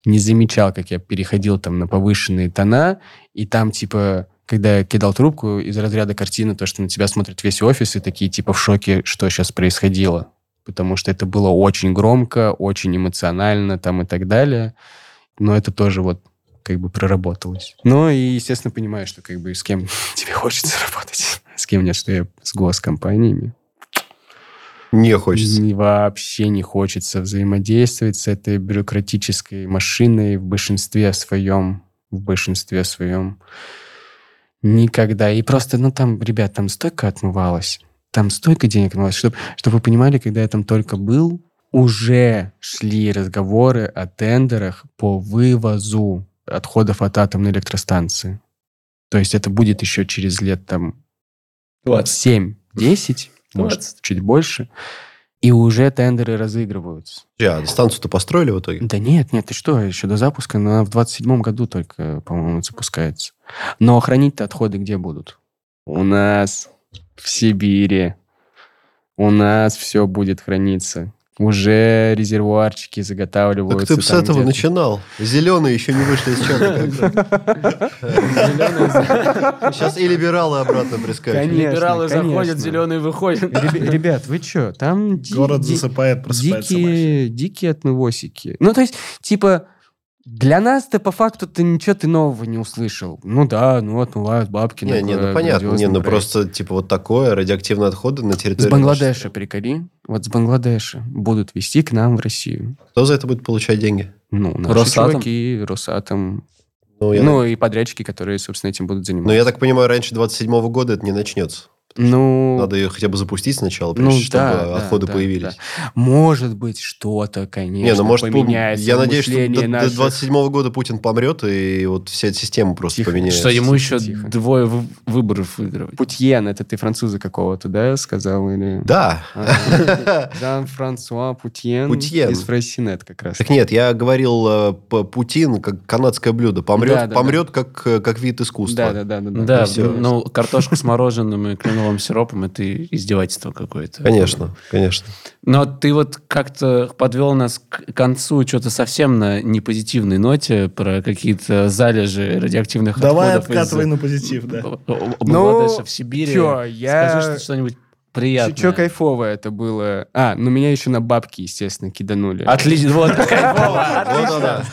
не замечал, как я переходил там на повышенные тона, и там типа когда я кидал трубку из разряда картины, то, что на тебя смотрит весь офис, и такие типа в шоке, что сейчас происходило. Потому что это было очень громко, очень эмоционально там и так далее. Но это тоже вот как бы проработалось. Ну и, естественно, понимаю, что как бы с кем тебе хочется работать, с кем нет, что я с госкомпаниями. Не хочется. Вообще не хочется взаимодействовать с этой бюрократической машиной в большинстве своем. В большинстве своем. Никогда. И просто, ну там, ребят, там столько отмывалось. Там столько денег отмывалось. Чтобы, чтобы вы понимали, когда я там только был, уже шли разговоры о тендерах по вывозу отходов от атомной электростанции. То есть это будет еще через лет там 7-10, может, 20. чуть больше. И уже тендеры разыгрываются. А, станцию-то построили в итоге? Да нет, нет, ты что, еще до запуска, она в 27 году только, по-моему, запускается. Но хранить-то отходы где будут? У нас в Сибири. У нас все будет храниться. Уже резервуарчики Так заготавливаются. ты бы с этого где-то. начинал. Зеленые еще не вышли из чата. Сейчас и либералы обратно прискачут. Конечно, Либералы заходят, зеленые выходят. Ребя- Ребят, вы что? Там Город засыпает, просыпается дикие, дикие отмывосики. Ну, то есть, типа, для нас-то по факту ты ничего ты нового не услышал. Ну да, ну отмывают бабки. Не, не, ну понятно. Не, ну просто, типа, вот такое радиоактивные отходы на территории... С Бангладеша, приколи. Вот с Бангладеша будут везти к нам в Россию. Кто за это будет получать деньги? Ну, наши Росатом? чуваки, Росатом. Ну, я, Ну, и подрядчики, которые, собственно, этим будут ну, заниматься. я так понимаю, раньше 27 года это не начнется. Ну, Надо ее хотя бы запустить сначала, ну, прежде чтобы да, да, отходы да, появились. да. Может быть, что-то, конечно, Не, ну может, пом- поменяется. я надеюсь, что до, до наших. 27 года Путин помрет, и вот вся эта система просто Тихо. поменяется. Что ему еще Тихо. двое вы- выборов выигрывать. Путьен, это ты француза какого-то, да, сказал? Или... Да. Жан-Франсуа Путьен, Путьен. из Фрайсинет как раз. Так нет, я говорил э, Путин как канадское блюдо. Помрет, Да, да, помрет как, э, как вид искусства. Да, да, да, да. Да, всё. ну, картошка с мороженым и кленовым сиропом – это издевательство какое-то. Конечно, конечно. Но ты вот как-то подвел нас к концу что-то совсем на непозитивной ноте про какие-то залежи радиоактивных Давай отходов из- откатывай на позитив, да. Бангладеша в Сибири. чё, я- Скажи что- что-нибудь приятное. Че кайфовое это было? А, ну меня еще на бабки, естественно, киданули. Отлично, вот кайфово.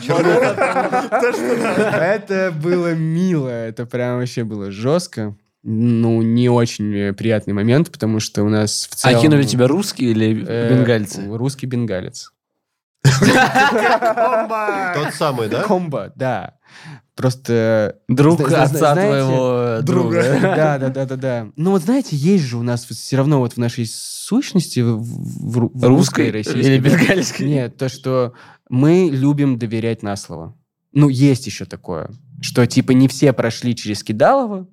Это было мило, это прям вообще было жестко. Ну, не очень э, приятный момент, потому что у нас в А целом... кинули тебя русские или э, бенгальцы? Русский бенгалец. Тот самый, да? Комбо, да. Просто... Друг зна- зна- отца твоего друга. Да, да, да, да, да. Ну вот знаете, есть же у нас все равно вот в нашей сущности, в, в ру- в русской, российской... или бенгальской? Нет, то, что мы любим доверять на слово. Ну, есть еще такое, что типа не все прошли через Кидалово,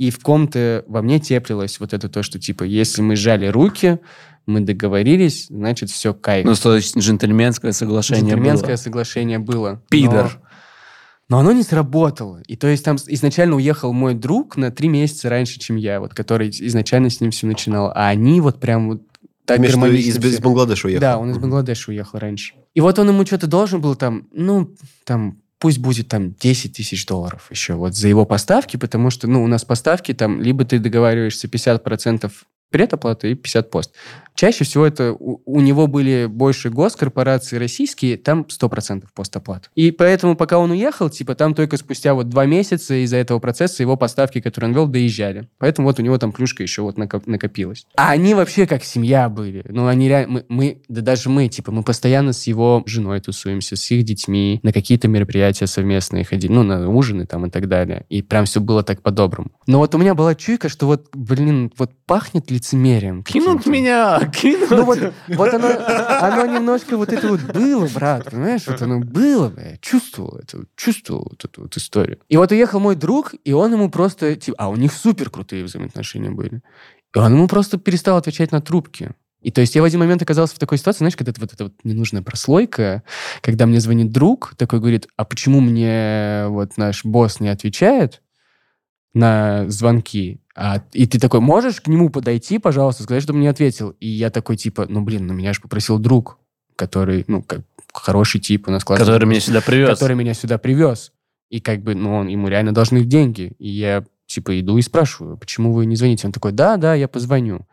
и в ком-то во мне теплилось вот это то, что типа если мы сжали руки, мы договорились, значит все кайф. Ну, то есть джентльменское соглашение Джентльменское было. соглашение было. Пидор. Но, но оно не сработало. И то есть там изначально уехал мой друг на три месяца раньше, чем я, вот, который изначально с ним все начинал. А они вот прям вот так Ты имеешь из, из Бангладеша уехал? Да, он из Бангладеша уехал раньше. И вот он ему что-то должен был там, ну, там, пусть будет там 10 тысяч долларов еще вот за его поставки, потому что, ну, у нас поставки там, либо ты договариваешься 50% предоплату и 50 пост. Чаще всего это у, у него были больше госкорпорации российские, там 100% постоплат. И поэтому, пока он уехал, типа, там только спустя вот два месяца из-за этого процесса его поставки, которые он вел, доезжали. Поэтому вот у него там плюшка еще вот накоп- накопилась. А они вообще как семья были. Ну, они реально... Мы, мы- да даже мы, типа, мы постоянно с его женой тусуемся, с их детьми, на какие-то мероприятия совместные ходили, ну, на ужины там и так далее. И прям все было так по-доброму. Но вот у меня была чуйка, что вот, блин, вот пахнет ли лицемерием. Кинут меня, кинут. Ну вот, вот оно, оно немножко вот это вот было, брат, понимаешь? Вот оно было, я чувствовал это, чувствовал вот эту вот историю. И вот уехал мой друг, и он ему просто, типа, а у них супер крутые взаимоотношения были. И он ему просто перестал отвечать на трубки. И то есть я в один момент оказался в такой ситуации, знаешь, когда это вот эта вот ненужная прослойка, когда мне звонит друг, такой говорит, а почему мне вот наш босс не отвечает на звонки? А, и ты такой, можешь к нему подойти, пожалуйста, сказать, чтобы мне ответил? И я такой, типа, ну, блин, ну, меня же попросил друг, который, ну, как хороший тип у нас классный. Который меня сюда привез. Который меня сюда привез. И как бы, ну, он, ему реально должны деньги. И я, типа, иду и спрашиваю, почему вы не звоните? Он такой, да, да, я позвоню.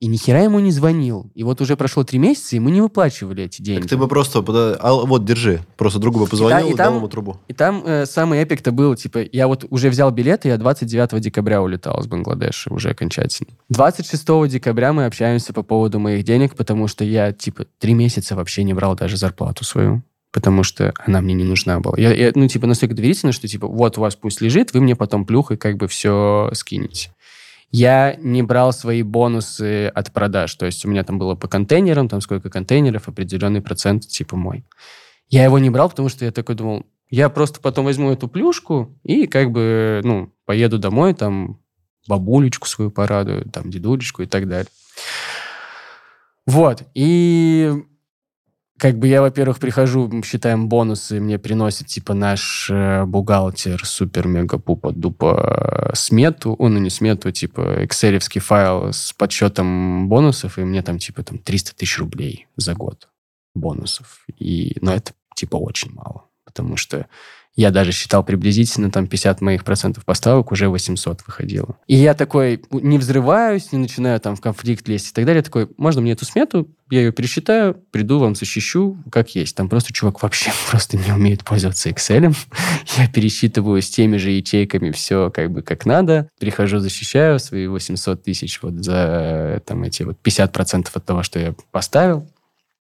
И ни хера ему не звонил. И вот уже прошло три месяца, и мы не выплачивали эти деньги. Так ты бы просто... а, вот, держи. Просто другу бы позвонил и и, там- дал ему трубу. И там э, самый эпик-то был, типа, я вот уже взял билеты, я 29 декабря улетал из Бангладеша уже окончательно. 26 декабря мы общаемся по поводу моих денег, потому что я, типа, три месяца вообще не брал даже зарплату свою потому что она мне не нужна была. Я, я, ну, типа, настолько доверительно, что, типа, вот у вас пусть лежит, вы мне потом плюхой как бы все скинете. Я не брал свои бонусы от продаж. То есть у меня там было по контейнерам, там сколько контейнеров, определенный процент типа мой. Я его не брал, потому что я такой думал, я просто потом возьму эту плюшку и как бы, ну, поеду домой, там, бабулечку свою порадую, там, дедулечку и так далее. Вот. И как бы я, во-первых, прихожу, считаем бонусы, мне приносит, типа, наш э, бухгалтер супер-мега-пупа-дупа смету, о, ну, не смету, типа, экселевский файл с подсчетом бонусов, и мне там, типа, там 300 тысяч рублей за год бонусов. И, но это, типа, очень мало, потому что я даже считал приблизительно, там 50 моих процентов поставок уже 800 выходило. И я такой не взрываюсь, не начинаю там в конфликт лезть и так далее. Такой, можно мне эту смету, я ее пересчитаю, приду, вам защищу, как есть. Там просто чувак вообще просто не умеет пользоваться Excel. Я пересчитываю с теми же ячейками все как бы как надо. Прихожу, защищаю свои 800 тысяч вот за там эти вот 50% от того, что я поставил.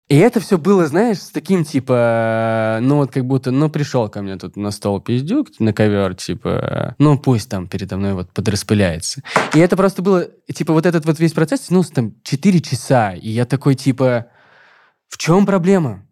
И это все было, знаешь, с таким, типа, ну вот как будто, ну пришел ко мне тут на стол пиздюк, на ковер, типа, ну пусть там передо мной вот подраспыляется. И это просто было, типа, вот этот вот весь процесс тянулся там 4 часа. И я такой, типа, в чем проблема?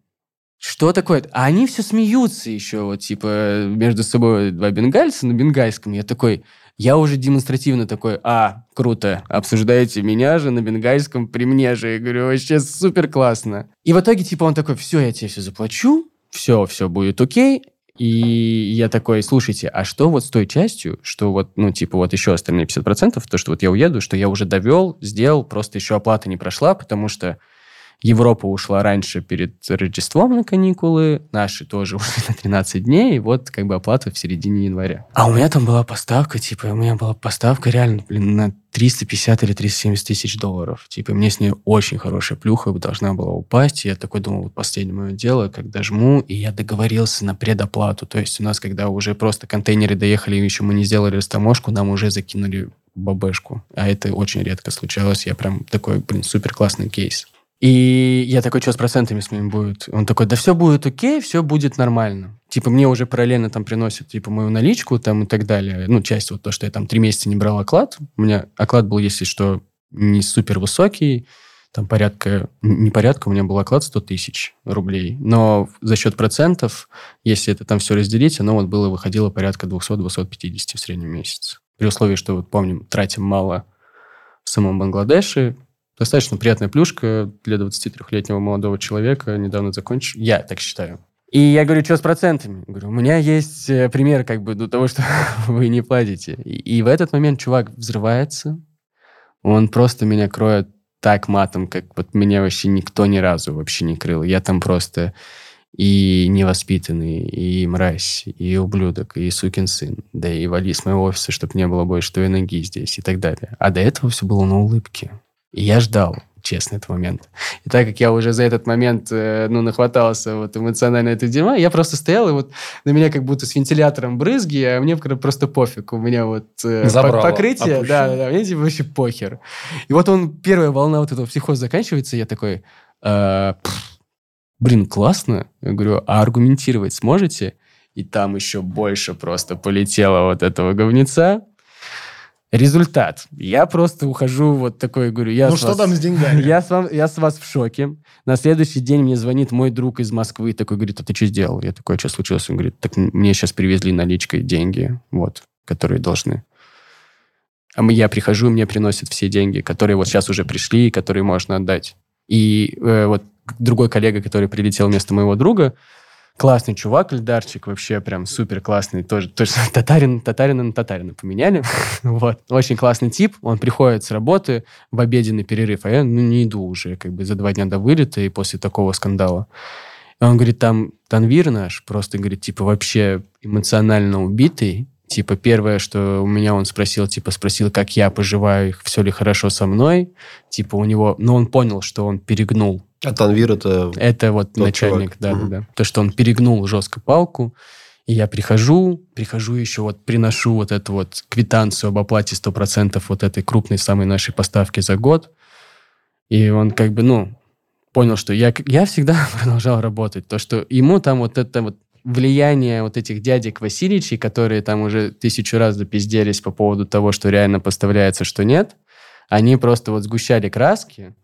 Что такое? А они все смеются еще, вот, типа, между собой два бенгальца на бенгальском. Я такой, я уже демонстративно такой, а, круто, обсуждаете меня же на бенгальском при мне же. Я говорю, вообще супер классно. И в итоге, типа, он такой, все, я тебе все заплачу, все, все будет окей. И я такой, слушайте, а что вот с той частью, что вот, ну, типа, вот еще остальные 50%, то, что вот я уеду, что я уже довел, сделал, просто еще оплата не прошла, потому что Европа ушла раньше перед Рождеством на каникулы, наши тоже ушли на 13 дней, и вот как бы оплата в середине января. А у меня там была поставка, типа, у меня была поставка реально, блин, на 350 или 370 тысяч долларов. Типа, мне с ней очень хорошая плюха должна была упасть. Я такой думал, вот последнее мое дело, когда жму, и я договорился на предоплату. То есть у нас, когда уже просто контейнеры доехали, еще мы не сделали растаможку, нам уже закинули бабешку. А это очень редко случалось. Я прям такой, блин, супер классный кейс. И я такой, что с процентами с моим будет? Он такой, да все будет окей, все будет нормально. Типа мне уже параллельно там приносят типа мою наличку там и так далее. Ну, часть вот то, что я там три месяца не брал оклад. У меня оклад был, если что, не супер высокий. Там порядка, не порядка, у меня был оклад 100 тысяч рублей. Но за счет процентов, если это там все разделить, оно вот было, выходило порядка 200-250 в среднем месяц. При условии, что, вот помним, тратим мало в самом Бангладеше, Достаточно приятная плюшка для 23-летнего молодого человека, недавно закончил. Я так считаю. И я говорю, что с процентами? Говорю, у меня есть э, пример как бы до того, что вы не платите. И, и в этот момент чувак взрывается, он просто меня кроет так матом, как вот меня вообще никто ни разу вообще не крыл. Я там просто и невоспитанный, и мразь, и ублюдок, и сукин сын. Да и вали с моего офиса, чтобы не было больше твоей ноги здесь и так далее. А до этого все было на улыбке. И я ждал, честно, этот момент. И так как я уже за этот момент, э, ну, нахватался вот эмоционально это дерьма, я просто стоял, и вот на меня как будто с вентилятором брызги, а мне просто пофиг. У меня вот э, Забрало, покрытие, да, да, мне типа вообще похер. И вот он, первая волна вот этого психоза заканчивается, я такой, э, блин, классно. Я говорю, а аргументировать сможете? И там еще больше просто полетело вот этого говнеца. Результат. Я просто ухожу вот такой, говорю, я Ну что вас- там с деньгами? Я с, вам, я с вас в шоке. На следующий день мне звонит мой друг из Москвы, такой говорит, а ты что сделал? Я такой, «А что случилось? Он говорит, так мне сейчас привезли наличкой деньги, вот, которые должны. А я прихожу, и мне приносят все деньги, которые вот сейчас уже пришли, и которые можно отдать. И э, вот другой коллега, который прилетел вместо моего друга, классный чувак, Эльдарчик, вообще прям супер классный, тоже, тоже татарин, татарина на татарина поменяли. вот. Очень классный тип, он приходит с работы в обеденный перерыв, а я ну, не иду уже как бы за два дня до вылета и после такого скандала. И он говорит, там Танвир наш просто, говорит, типа вообще эмоционально убитый, Типа, первое, что у меня он спросил, типа, спросил, как я поживаю, все ли хорошо со мной. Типа, у него... Но он понял, что он перегнул А Танвир это... это вот начальник, чувак. да, Мгм. да, да. То, что он перегнул жестко палку, и я прихожу, прихожу еще вот, приношу вот эту вот квитанцию об оплате 100% вот этой крупной самой нашей поставки за год. И он как бы, ну, понял, что я, я всегда продолжал работать. То, что ему там вот это вот влияние вот этих дядек Васильевичей, которые там уже тысячу раз допизделись по поводу того, что реально поставляется, что нет, они просто вот сгущали краски,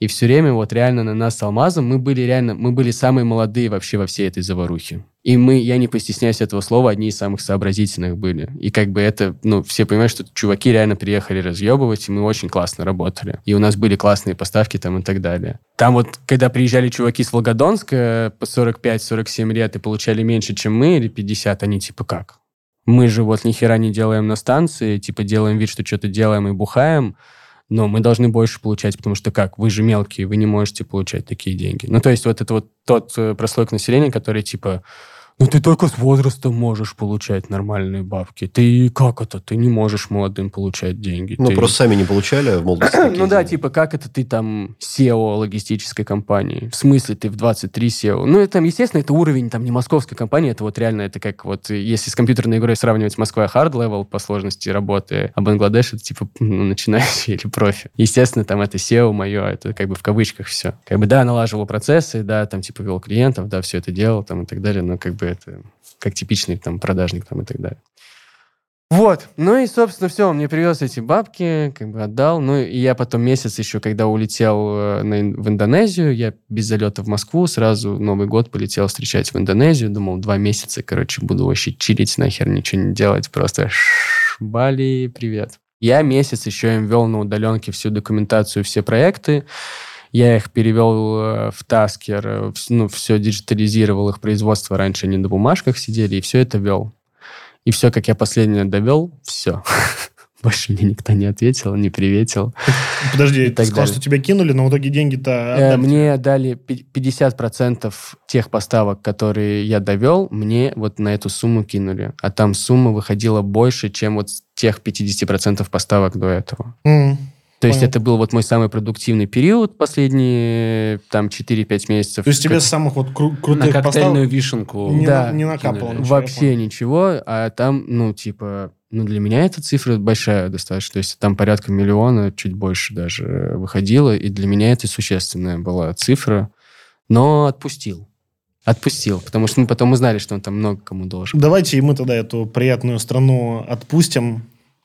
и все время вот реально на нас с Алмазом мы были реально, мы были самые молодые вообще во всей этой заварухе. И мы, я не постесняюсь этого слова, одни из самых сообразительных были. И как бы это, ну, все понимают, что чуваки реально приехали разъебывать, и мы очень классно работали. И у нас были классные поставки там и так далее. Там вот, когда приезжали чуваки с Волгодонска по 45-47 лет и получали меньше, чем мы, или 50, они типа как? Мы же вот ни хера не делаем на станции, типа делаем вид, что что-то делаем и бухаем, но мы должны больше получать, потому что как? Вы же мелкие, вы не можете получать такие деньги. Ну, то есть вот это вот тот э, прослойка населения, который типа, ну, ты только с возрастом можешь получать нормальные бабки. Ты как это? Ты не можешь молодым получать деньги. Ну, Ты- просто сами не получали в молодости ну да, типа, как это ты там SEO логистической компании? В смысле ты в 23 SEO? Ну, это, там, естественно, это уровень там не московской компании, это вот реально, это как вот, если с компьютерной игрой сравнивать Москва hard level по сложности работы, а Бангладеш это типа ну, начинающий или профи. Естественно, там это SEO мое, это как бы в кавычках все. Как бы да, налаживал процессы, да, там типа вел клиентов, да, все это делал там и так далее, но как бы это как типичный там продажник там и так далее. Вот. Ну и, собственно, все. Он мне привез эти бабки, как бы отдал. Ну и я потом месяц еще, когда улетел э, на в Индонезию, я без залета в Москву, сразу Новый год полетел встречать в Индонезию. Думал, два месяца, короче, буду вообще чилить, нахер ничего не делать. Просто ш- Бали, привет. Я месяц еще им вел на удаленке всю документацию, все проекты. Я их перевел э, в Таскер, э, ну, все диджитализировал их производство. Раньше они на бумажках сидели, и все это вел. И все, как я последнее довел, все. Больше мне никто не ответил, не приветил. Подожди, ты сказал, далее. что тебя кинули, но в итоге деньги-то... Э, отдали. Мне дали пи- 50% тех поставок, которые я довел, мне вот на эту сумму кинули. А там сумма выходила больше, чем вот тех 50% поставок до этого. М. То есть это был вот мой самый продуктивный период, последние там 4-5 месяцев. То есть тебе Как- самых вот кру- На крутых коктейльную поставок... вишенку. Не, Да. на- не накапало кинули. ничего, Вообще ничего, а там, ну, типа, ну, для меня эта цифра большая достаточно. То есть там порядка миллиона, чуть больше даже выходило, и для меня это существенная была цифра. Но отпустил. Отпустил, потому что мы потом узнали, что он там много кому должен. Давайте и мы тогда эту приятную страну отпустим.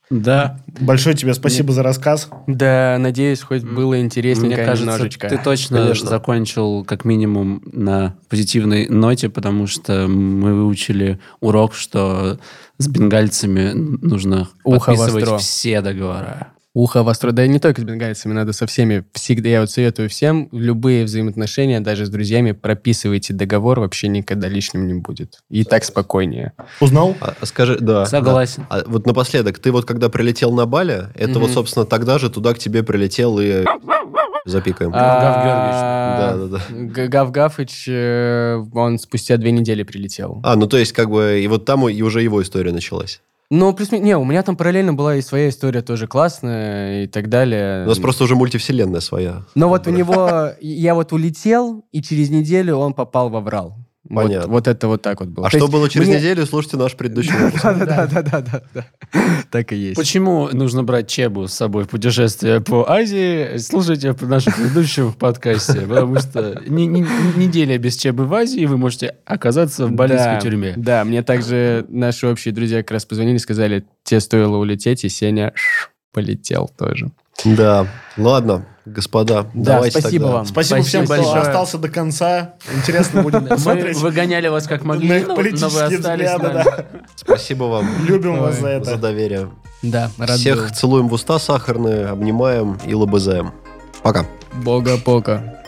Да. Большое тебе спасибо за рассказ. Да, надеюсь, хоть было интересненько Мне кажется, немножечко. ты точно Конечно. закончил как минимум на позитивной ноте, потому что мы выучили урок, что с бенгальцами нужно Ухо подписывать востро. все договора. Ухо востро. Да и не только с бенгальцами, надо со всеми. Всегда я вот советую всем, любые взаимоотношения, даже с друзьями, прописывайте договор, вообще никогда лишним не будет. И так спокойнее. Узнал? А, а скажи, да. Согласен. да. А вот напоследок, ты вот когда прилетел на Бали, это вот, Мгм. собственно, тогда же туда к тебе прилетел и запикаем. А, Да-да-да. Г- Гав Гафыч, э, он спустя две недели прилетел. А, ну то есть, как бы, и вот там и уже его история началась. Ну, плюс не, у меня там параллельно была и своя история тоже классная и так далее. У нас просто уже мультивселенная своя. Но вот у него, я вот улетел, и через неделю он попал в Аврал. Вот, Понятно. вот это вот так вот было. А То что есть было через мне- неделю, слушайте наш предыдущий выпуск. Да-да-да-да-да. Так и есть. Почему нужно брать Чебу с собой в путешествие по Азии? Слушайте нашу предыдущую в подкасте, потому что неделя без Чебы в Азии, вы можете оказаться в балийской Да, тюрьме. Да, мне также наши общие друзья как раз позвонили, сказали, тебе стоило улететь, и Сеня полетел тоже. Да, ладно, господа, Да, давайте спасибо тогда. вам. Спасибо, всем, кто большое. остался до конца. Интересно будет Мы посмотреть выгоняли вас как могли, но, но вы остались да. Спасибо вам Любим вас за за это. доверие. Да, рад Всех был. целуем в уста сахарные, обнимаем и лобызаем. Пока. Бога-пока.